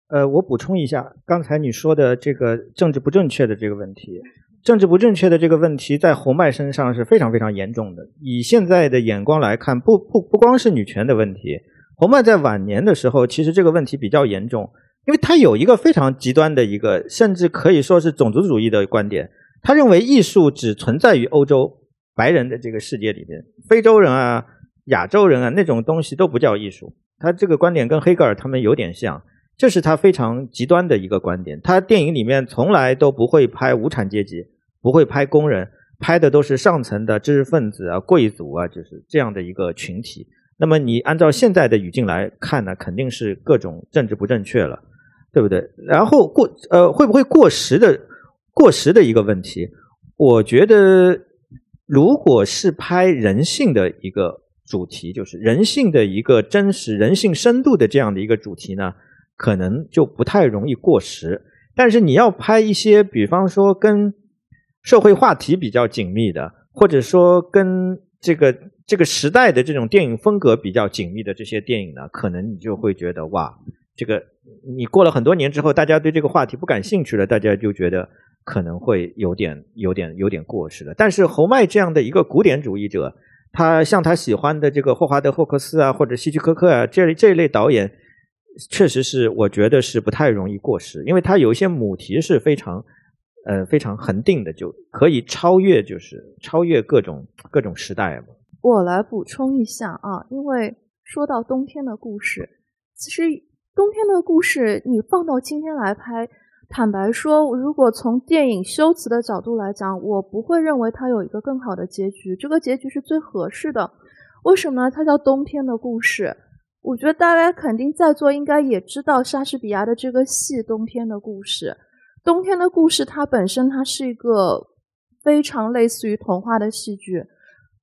呃，我补充一下刚才你说的这个政治不正确的这个问题。政治不正确的这个问题，在侯麦身上是非常非常严重的。以现在的眼光来看，不不不光是女权的问题，侯麦在晚年的时候，其实这个问题比较严重，因为他有一个非常极端的一个，甚至可以说是种族主义的观点。他认为艺术只存在于欧洲白人的这个世界里面，非洲人啊、亚洲人啊那种东西都不叫艺术。他这个观点跟黑格尔他们有点像。这是他非常极端的一个观点。他电影里面从来都不会拍无产阶级。不会拍工人，拍的都是上层的知识分子啊、贵族啊，就是这样的一个群体。那么你按照现在的语境来看呢，肯定是各种政治不正确了，对不对？然后过呃会不会过时的过时的一个问题，我觉得如果是拍人性的一个主题，就是人性的一个真实、人性深度的这样的一个主题呢，可能就不太容易过时。但是你要拍一些，比方说跟社会话题比较紧密的，或者说跟这个这个时代的这种电影风格比较紧密的这些电影呢，可能你就会觉得哇，这个你过了很多年之后，大家对这个话题不感兴趣了，大家就觉得可能会有点有点有点过时了。但是侯麦这样的一个古典主义者，他像他喜欢的这个霍华德·霍克斯啊，或者希区柯克啊，这这一类导演，确实是我觉得是不太容易过时，因为他有一些母题是非常。呃，非常恒定的，就可以超越，就是超越各种各种时代嘛。我来补充一下啊，因为说到冬天的故事，其实冬天的故事你放到今天来拍，坦白说，如果从电影修辞的角度来讲，我不会认为它有一个更好的结局，这个结局是最合适的。为什么呢？它叫冬天的故事。我觉得大家肯定在座应该也知道莎士比亚的这个戏《冬天的故事》。冬天的故事，它本身它是一个非常类似于童话的戏剧，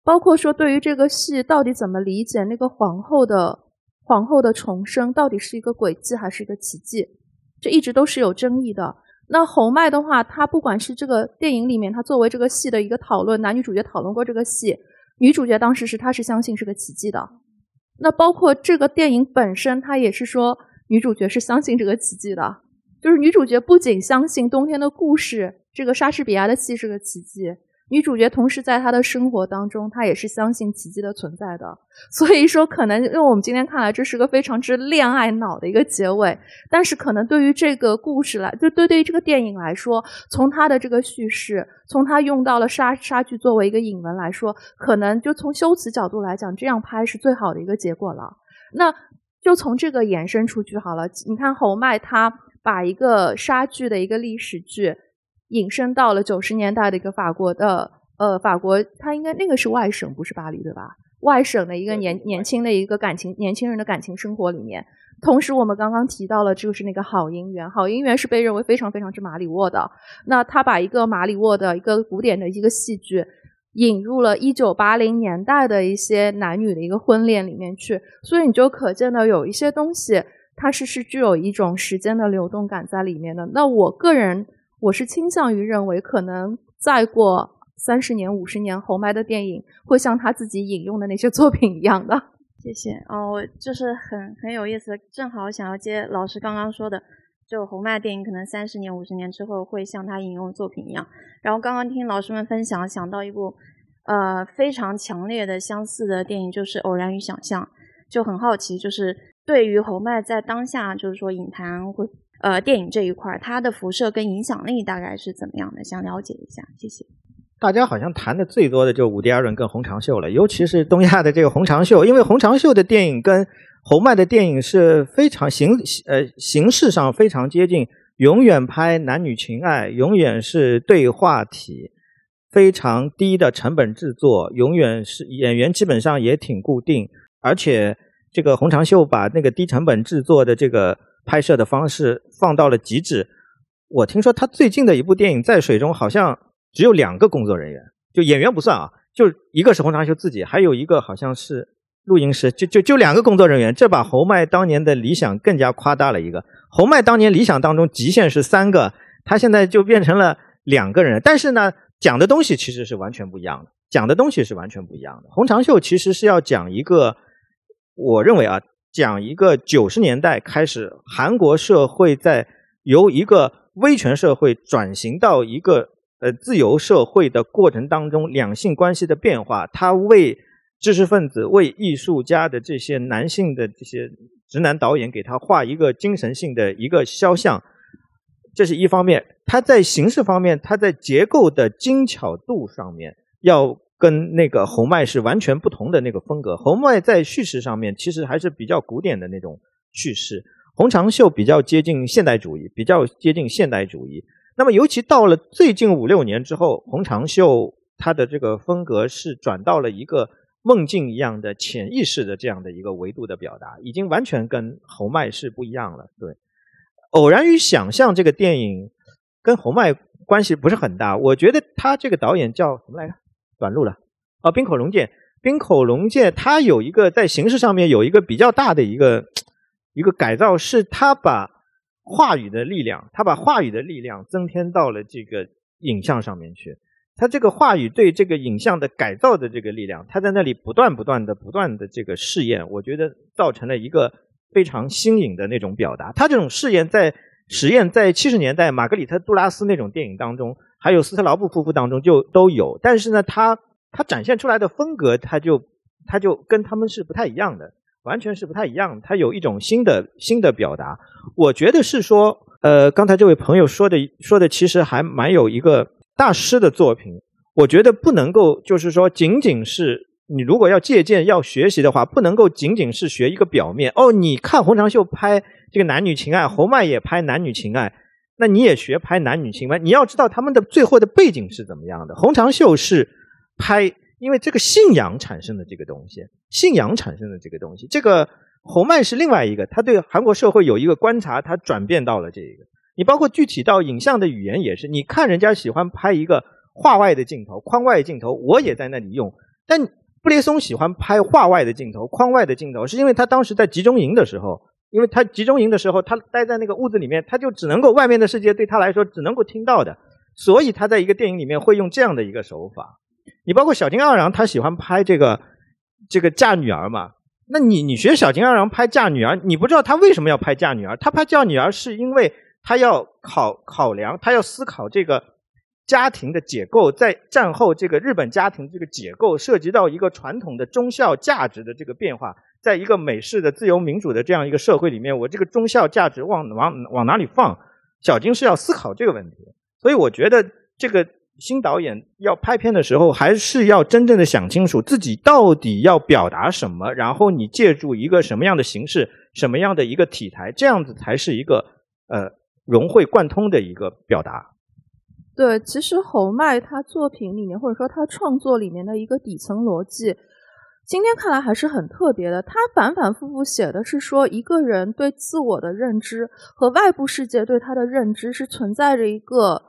包括说对于这个戏到底怎么理解，那个皇后的皇后的重生到底是一个诡计还是一个奇迹，这一直都是有争议的。那侯麦的话，他不管是这个电影里面，他作为这个戏的一个讨论，男女主角讨论过这个戏，女主角当时是她是相信是个奇迹的。那包括这个电影本身，它也是说女主角是相信这个奇迹的，就是女主角不仅相信冬天的故事，这个莎士比亚的戏是个奇迹。女主角同时在她的生活当中，她也是相信奇迹的存在的。所以说，可能用我们今天看来，这是个非常之恋爱脑的一个结尾。但是，可能对于这个故事来，就对对于这个电影来说，从它的这个叙事，从它用到了莎莎剧作为一个引文来说，可能就从修辞角度来讲，这样拍是最好的一个结果了。那就从这个延伸出去好了。你看侯麦他把一个莎剧的一个历史剧。引申到了九十年代的一个法国的呃法国，他应该那个是外省，不是巴黎对吧？外省的一个年年轻的一个感情年轻人的感情生活里面，同时我们刚刚提到了就是那个好姻缘，好姻缘是被认为非常非常之马里沃的。那他把一个马里沃的一个古典的一个戏剧引入了一九八零年代的一些男女的一个婚恋里面去，所以你就可见到有一些东西它是是具有一种时间的流动感在里面的。那我个人。我是倾向于认为，可能再过三十年、五十年，侯麦的电影会像他自己引用的那些作品一样的。谢谢哦，就是很很有意思，正好想要接老师刚刚说的，就侯麦电影可能三十年、五十年之后会像他引用作品一样。然后刚刚听老师们分享，想到一部呃非常强烈的相似的电影，就是《偶然与想象》，就很好奇，就是对于侯麦在当下，就是说影坛会。呃，电影这一块，它的辐射跟影响力大概是怎么样的？想了解一下，谢谢。大家好像谈的最多的就伍迪·艾伦跟洪长秀了，尤其是东亚的这个洪长秀，因为洪长秀的电影跟侯麦的电影是非常形呃形式上非常接近，永远拍男女情爱，永远是对话体，非常低的成本制作，永远是演员基本上也挺固定，而且这个洪长秀把那个低成本制作的这个。拍摄的方式放到了极致。我听说他最近的一部电影《在水中》好像只有两个工作人员，就演员不算啊，就一个是洪长秀自己，还有一个好像是录音师，就就就两个工作人员。这把侯麦当年的理想更加夸大了一个。侯麦当年理想当中极限是三个，他现在就变成了两个人。但是呢，讲的东西其实是完全不一样的，讲的东西是完全不一样的。洪长秀其实是要讲一个，我认为啊。讲一个九十年代开始，韩国社会在由一个威权社会转型到一个呃自由社会的过程当中，两性关系的变化。他为知识分子、为艺术家的这些男性的这些直男导演给他画一个精神性的一个肖像，这是一方面。他在形式方面，他在结构的精巧度上面要。跟那个侯麦是完全不同的那个风格。侯麦在叙事上面其实还是比较古典的那种叙事，洪长秀比较接近现代主义，比较接近现代主义。那么尤其到了最近五六年之后，洪长秀他的这个风格是转到了一个梦境一样的潜意识的这样的一个维度的表达，已经完全跟侯麦是不一样了。对，《偶然与想象》这个电影跟侯麦关系不是很大，我觉得他这个导演叫什么来着？短路了，啊，冰口龙介，冰口龙介，它有一个在形式上面有一个比较大的一个一个改造，是他把话语的力量，他把话语的力量增添到了这个影像上面去。他这个话语对这个影像的改造的这个力量，他在那里不断不断的不断的这个试验，我觉得造成了一个非常新颖的那种表达。他这种试验在实验在七十年代玛格丽特杜拉斯那种电影当中。还有斯特劳布夫妇当中就都有，但是呢，他他展现出来的风格，他就他就跟他们是不太一样的，完全是不太一样。他有一种新的新的表达，我觉得是说，呃，刚才这位朋友说的说的，其实还蛮有一个大师的作品。我觉得不能够就是说，仅仅是你如果要借鉴要学习的话，不能够仅仅是学一个表面。哦，你看洪长秀拍这个男女情爱，侯麦也拍男女情爱。那你也学拍男女情吗？你要知道他们的最后的背景是怎么样的。洪长秀是拍，因为这个信仰产生的这个东西，信仰产生的这个东西。这个侯麦是另外一个，他对韩国社会有一个观察，他转变到了这个。你包括具体到影像的语言也是，你看人家喜欢拍一个画外的镜头、框外镜头，我也在那里用。但布列松喜欢拍画外的镜头、框外的镜头，是因为他当时在集中营的时候，因为他集中营的时候，他待在那个屋子里面，他就只能够外面的世界对他来说只能够听到的，所以他在一个电影里面会用这样的一个手法。你包括小津安二郎，他喜欢拍这个这个嫁女儿嘛？那你你学小津安二郎拍嫁女儿，你不知道他为什么要拍嫁女儿？他拍嫁女儿是因为他要考考量，他要思考这个家庭的结构，在战后这个日本家庭这个结构涉及到一个传统的忠孝价值的这个变化，在一个美式的自由民主的这样一个社会里面，我这个忠孝价值往往往哪里放？小金是要思考这个问题，所以我觉得这个。新导演要拍片的时候，还是要真正的想清楚自己到底要表达什么，然后你借助一个什么样的形式、什么样的一个题材，这样子才是一个呃融会贯通的一个表达。对，其实侯麦他作品里面，或者说他创作里面的一个底层逻辑，今天看来还是很特别的。他反反复复写的是说，一个人对自我的认知和外部世界对他的认知是存在着一个。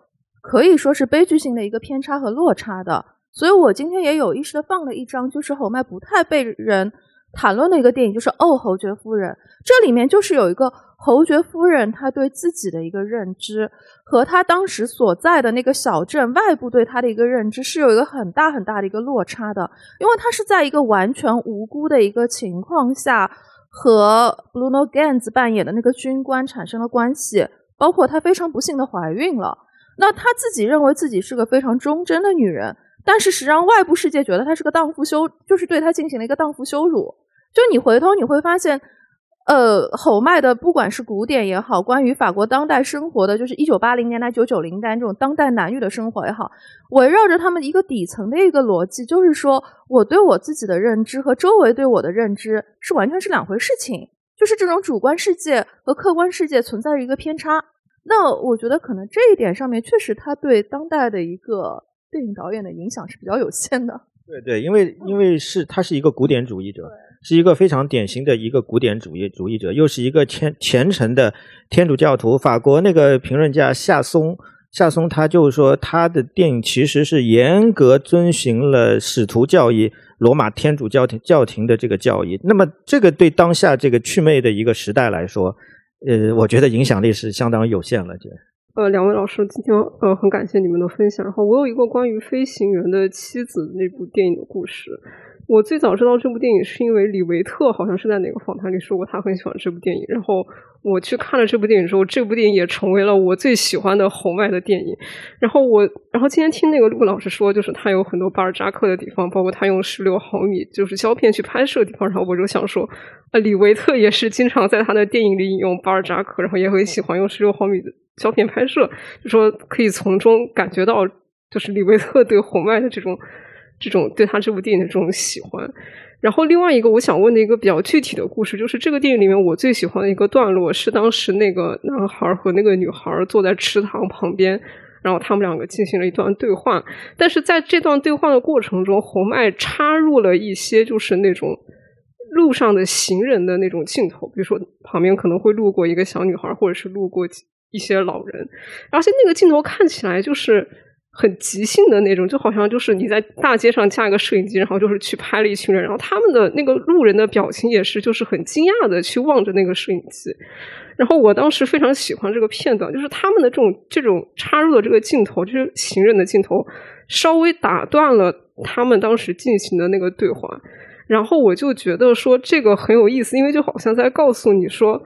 可以说是悲剧性的一个偏差和落差的，所以我今天也有意识的放了一张，就是侯麦不太被人谈论的一个电影，就是《哦，侯爵夫人》。这里面就是有一个侯爵夫人，她对自己的一个认知和她当时所在的那个小镇外部对她的一个认知是有一个很大很大的一个落差的，因为她是在一个完全无辜的一个情况下和 Bruno Ganz 扮演的那个军官产生了关系，包括她非常不幸的怀孕了。那她自己认为自己是个非常忠贞的女人，但是实际上外部世界觉得她是个荡妇羞，就是对她进行了一个荡妇羞辱。就你回头你会发现，呃，侯麦的不管是古典也好，关于法国当代生活的，就是一九八零年代、九九零代这种当代男女的生活也好，围绕着他们一个底层的一个逻辑，就是说我对我自己的认知和周围对我的认知是完全是两回事情，就是这种主观世界和客观世界存在着一个偏差。那我觉得可能这一点上面确实他对当代的一个电影导演的影响是比较有限的。对对，因为因为是他是一个古典主义者，是一个非常典型的一个古典主义主义者，又是一个虔虔诚的天主教徒。法国那个评论家夏松夏松他就说，他的电影其实是严格遵循了使徒教义、罗马天主教廷教廷的这个教义。那么这个对当下这个祛魅的一个时代来说。呃，我觉得影响力是相当有限了，就。呃，两位老师，今天呃很感谢你们的分享。然后我有一个关于飞行员的妻子那部电影的故事。我最早知道这部电影是因为李维特好像是在哪个访谈里说过他很喜欢这部电影，然后我去看了这部电影之后，这部电影也成为了我最喜欢的红外的电影。然后我，然后今天听那个陆老师说，就是他有很多巴尔扎克的地方，包括他用十六毫米就是胶片去拍摄的地方。然后我就想说，呃，李维特也是经常在他的电影里引用巴尔扎克，然后也很喜欢用十六毫米的胶片拍摄，就说可以从中感觉到，就是李维特对红外的这种。这种对他这部电影的这种喜欢，然后另外一个我想问的一个比较具体的故事，就是这个电影里面我最喜欢的一个段落是当时那个男孩和那个女孩坐在池塘旁边，然后他们两个进行了一段对话。但是在这段对话的过程中，红麦插入了一些就是那种路上的行人的那种镜头，比如说旁边可能会路过一个小女孩，或者是路过一些老人，而且那个镜头看起来就是。很即兴的那种，就好像就是你在大街上架一个摄影机，然后就是去拍了一群人，然后他们的那个路人的表情也是就是很惊讶的去望着那个摄影机。然后我当时非常喜欢这个片段，就是他们的这种这种插入的这个镜头，就是行人的镜头，稍微打断了他们当时进行的那个对话。然后我就觉得说这个很有意思，因为就好像在告诉你说。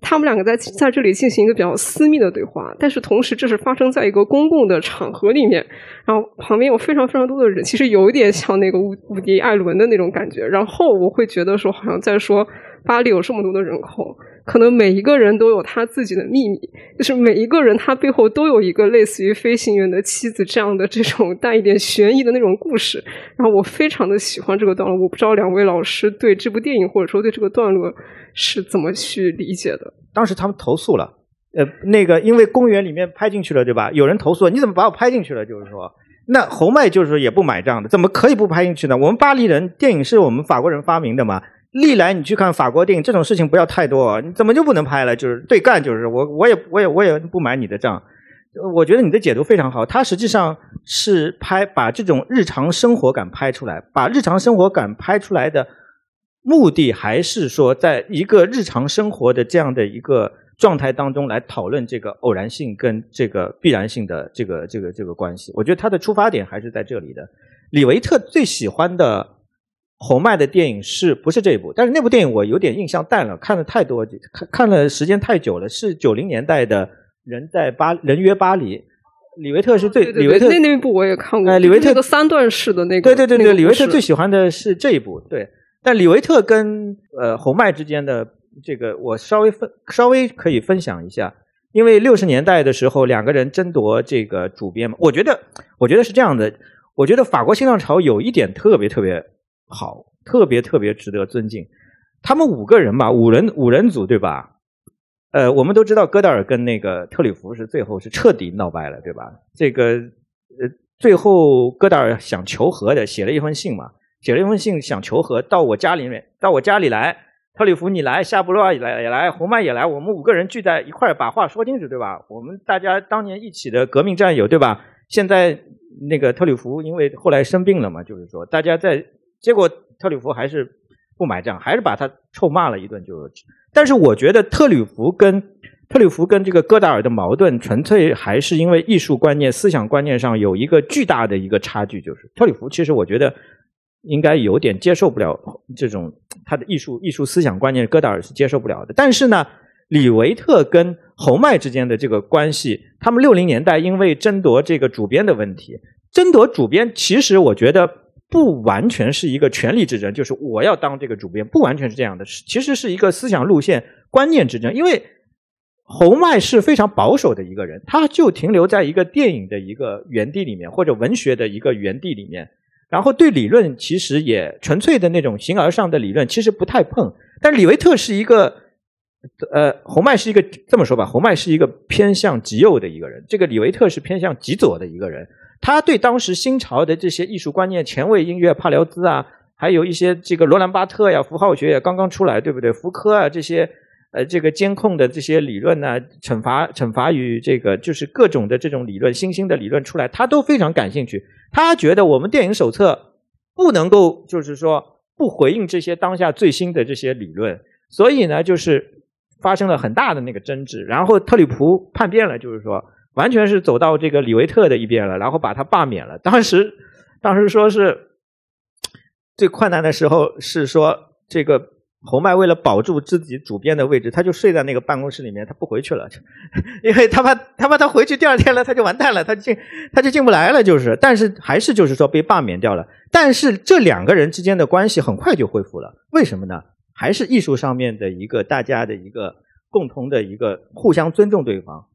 他们两个在在这里进行一个比较私密的对话，但是同时这是发生在一个公共的场合里面，然后旁边有非常非常多的人，其实有一点像那个伍伍迪·艾伦的那种感觉。然后我会觉得说，好像在说巴黎有这么多的人口，可能每一个人都有他自己的秘密，就是每一个人他背后都有一个类似于飞行员的妻子这样的这种带一点悬疑的那种故事。然后我非常的喜欢这个段落，我不知道两位老师对这部电影或者说对这个段落。是怎么去理解的？当时他们投诉了，呃，那个因为公园里面拍进去了，对吧？有人投诉，你怎么把我拍进去了？就是说，那侯麦就是说也不买账的，怎么可以不拍进去呢？我们巴黎人电影是我们法国人发明的嘛，历来你去看法国电影，这种事情不要太多，你怎么就不能拍了？就是对干，就是我我也我也我也不买你的账。我觉得你的解读非常好，它实际上是拍把这种日常生活感拍出来，把日常生活感拍出来的目的还是说，在一个日常生活的这样的一个状态当中来讨论这个偶然性跟这个必然性的这个这个这个关系。我觉得他的出发点还是在这里的。李维特最喜欢的侯麦的电影是不是这一部？但是那部电影我有点印象淡了，看了太多，看看了时间太久了，是九零年代的。人在巴人约巴黎，李维特是最李维特那那部我也看过。哎，李维特个三段式的那个。对对对对，李维特最喜欢的是这一部。对，但李维特跟呃红麦之间的这个，我稍微分稍微可以分享一下，因为六十年代的时候两个人争夺这个主编嘛，我觉得我觉得是这样的，我觉得法国新浪潮有一点特别特别好，特别特别值得尊敬，他们五个人嘛，五人五人组对吧？呃，我们都知道戈达尔跟那个特里弗是最后是彻底闹掰了，对吧？这个呃，最后戈达尔想求和的，写了一封信嘛，写了一封信想求和，到我家里面，到我家里来，特里弗你来，夏布洛也来也来，红麦也来，我们五个人聚在一块儿把话说清楚，对吧？我们大家当年一起的革命战友，对吧？现在那个特里弗因为后来生病了嘛，就是说大家在，结果特里弗还是。不买账，还是把他臭骂了一顿。就，但是我觉得特吕弗跟特吕弗跟这个戈达尔的矛盾，纯粹还是因为艺术观念、思想观念上有一个巨大的一个差距。就是特吕弗其实我觉得应该有点接受不了这种他的艺术艺术思想观念，戈达尔是接受不了的。但是呢，李维特跟侯麦之间的这个关系，他们六零年代因为争夺这个主编的问题，争夺主编，其实我觉得。不完全是一个权力之争，就是我要当这个主编，不完全是这样的，其实是一个思想路线、观念之争。因为侯麦是非常保守的一个人，他就停留在一个电影的一个原地里面，或者文学的一个原地里面，然后对理论其实也纯粹的那种形而上的理论，其实不太碰。但李维特是一个，呃，侯麦是一个这么说吧，侯麦是一个偏向极右的一个人，这个李维特是偏向极左的一个人。他对当时新潮的这些艺术观念、前卫音乐、帕辽兹啊，还有一些这个罗兰巴特呀、符号学也刚刚出来，对不对？福柯啊这些，呃，这个监控的这些理论呢，惩罚、惩罚与这个就是各种的这种理论、新兴的理论出来，他都非常感兴趣。他觉得我们电影手册不能够就是说不回应这些当下最新的这些理论，所以呢，就是发生了很大的那个争执。然后特里普叛变了，就是说。完全是走到这个李维特的一边了，然后把他罢免了。当时，当时说是最困难的时候，是说这个侯麦为了保住自己主编的位置，他就睡在那个办公室里面，他不回去了，因为他怕他怕他回去第二天了他就完蛋了，他进他就进不来了，就是。但是还是就是说被罢免掉了。但是这两个人之间的关系很快就恢复了，为什么呢？还是艺术上面的一个大家的一个共同的一个互相尊重对方。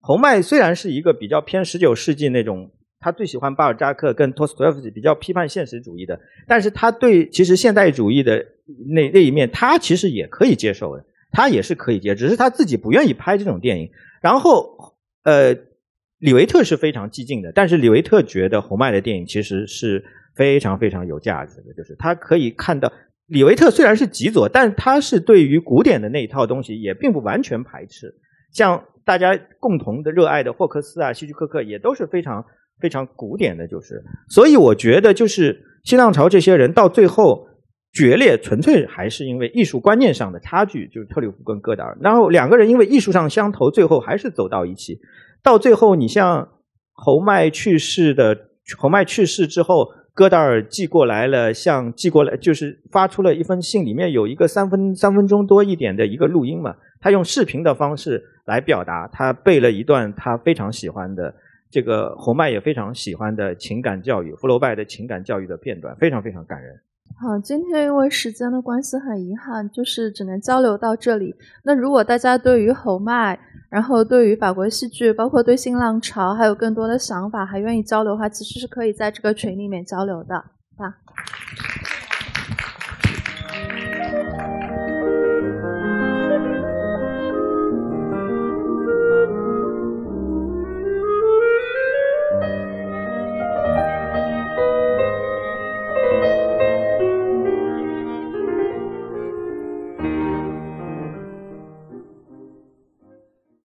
侯麦虽然是一个比较偏十九世纪那种，他最喜欢巴尔扎克跟托斯托夫斯基，比较批判现实主义的，但是他对其实现代主义的那那一面，他其实也可以接受的，他也是可以接，只是他自己不愿意拍这种电影。然后，呃，李维特是非常激进的，但是李维特觉得侯麦的电影其实是非常非常有价值的，就是他可以看到，李维特虽然是极左，但他是对于古典的那一套东西也并不完全排斥，像。大家共同的热爱的霍克斯啊，希区柯克也都是非常非常古典的，就是，所以我觉得就是新浪潮这些人到最后决裂，纯粹还是因为艺术观念上的差距，就是特里弗跟戈达尔，然后两个人因为艺术上相投，最后还是走到一起。到最后，你像侯麦去世的，侯麦去世之后，戈达尔寄过来了，像寄过来就是发出了一封信，里面有一个三分三分钟多一点的一个录音嘛。他用视频的方式来表达，他背了一段他非常喜欢的这个侯麦也非常喜欢的情感教育，福楼拜的情感教育的片段，非常非常感人。好，今天因为时间的关系，很遗憾，就是只能交流到这里。那如果大家对于侯麦，然后对于法国戏剧，包括对新浪潮，还有更多的想法，还愿意交流的话，其实是可以在这个群里面交流的，好吧。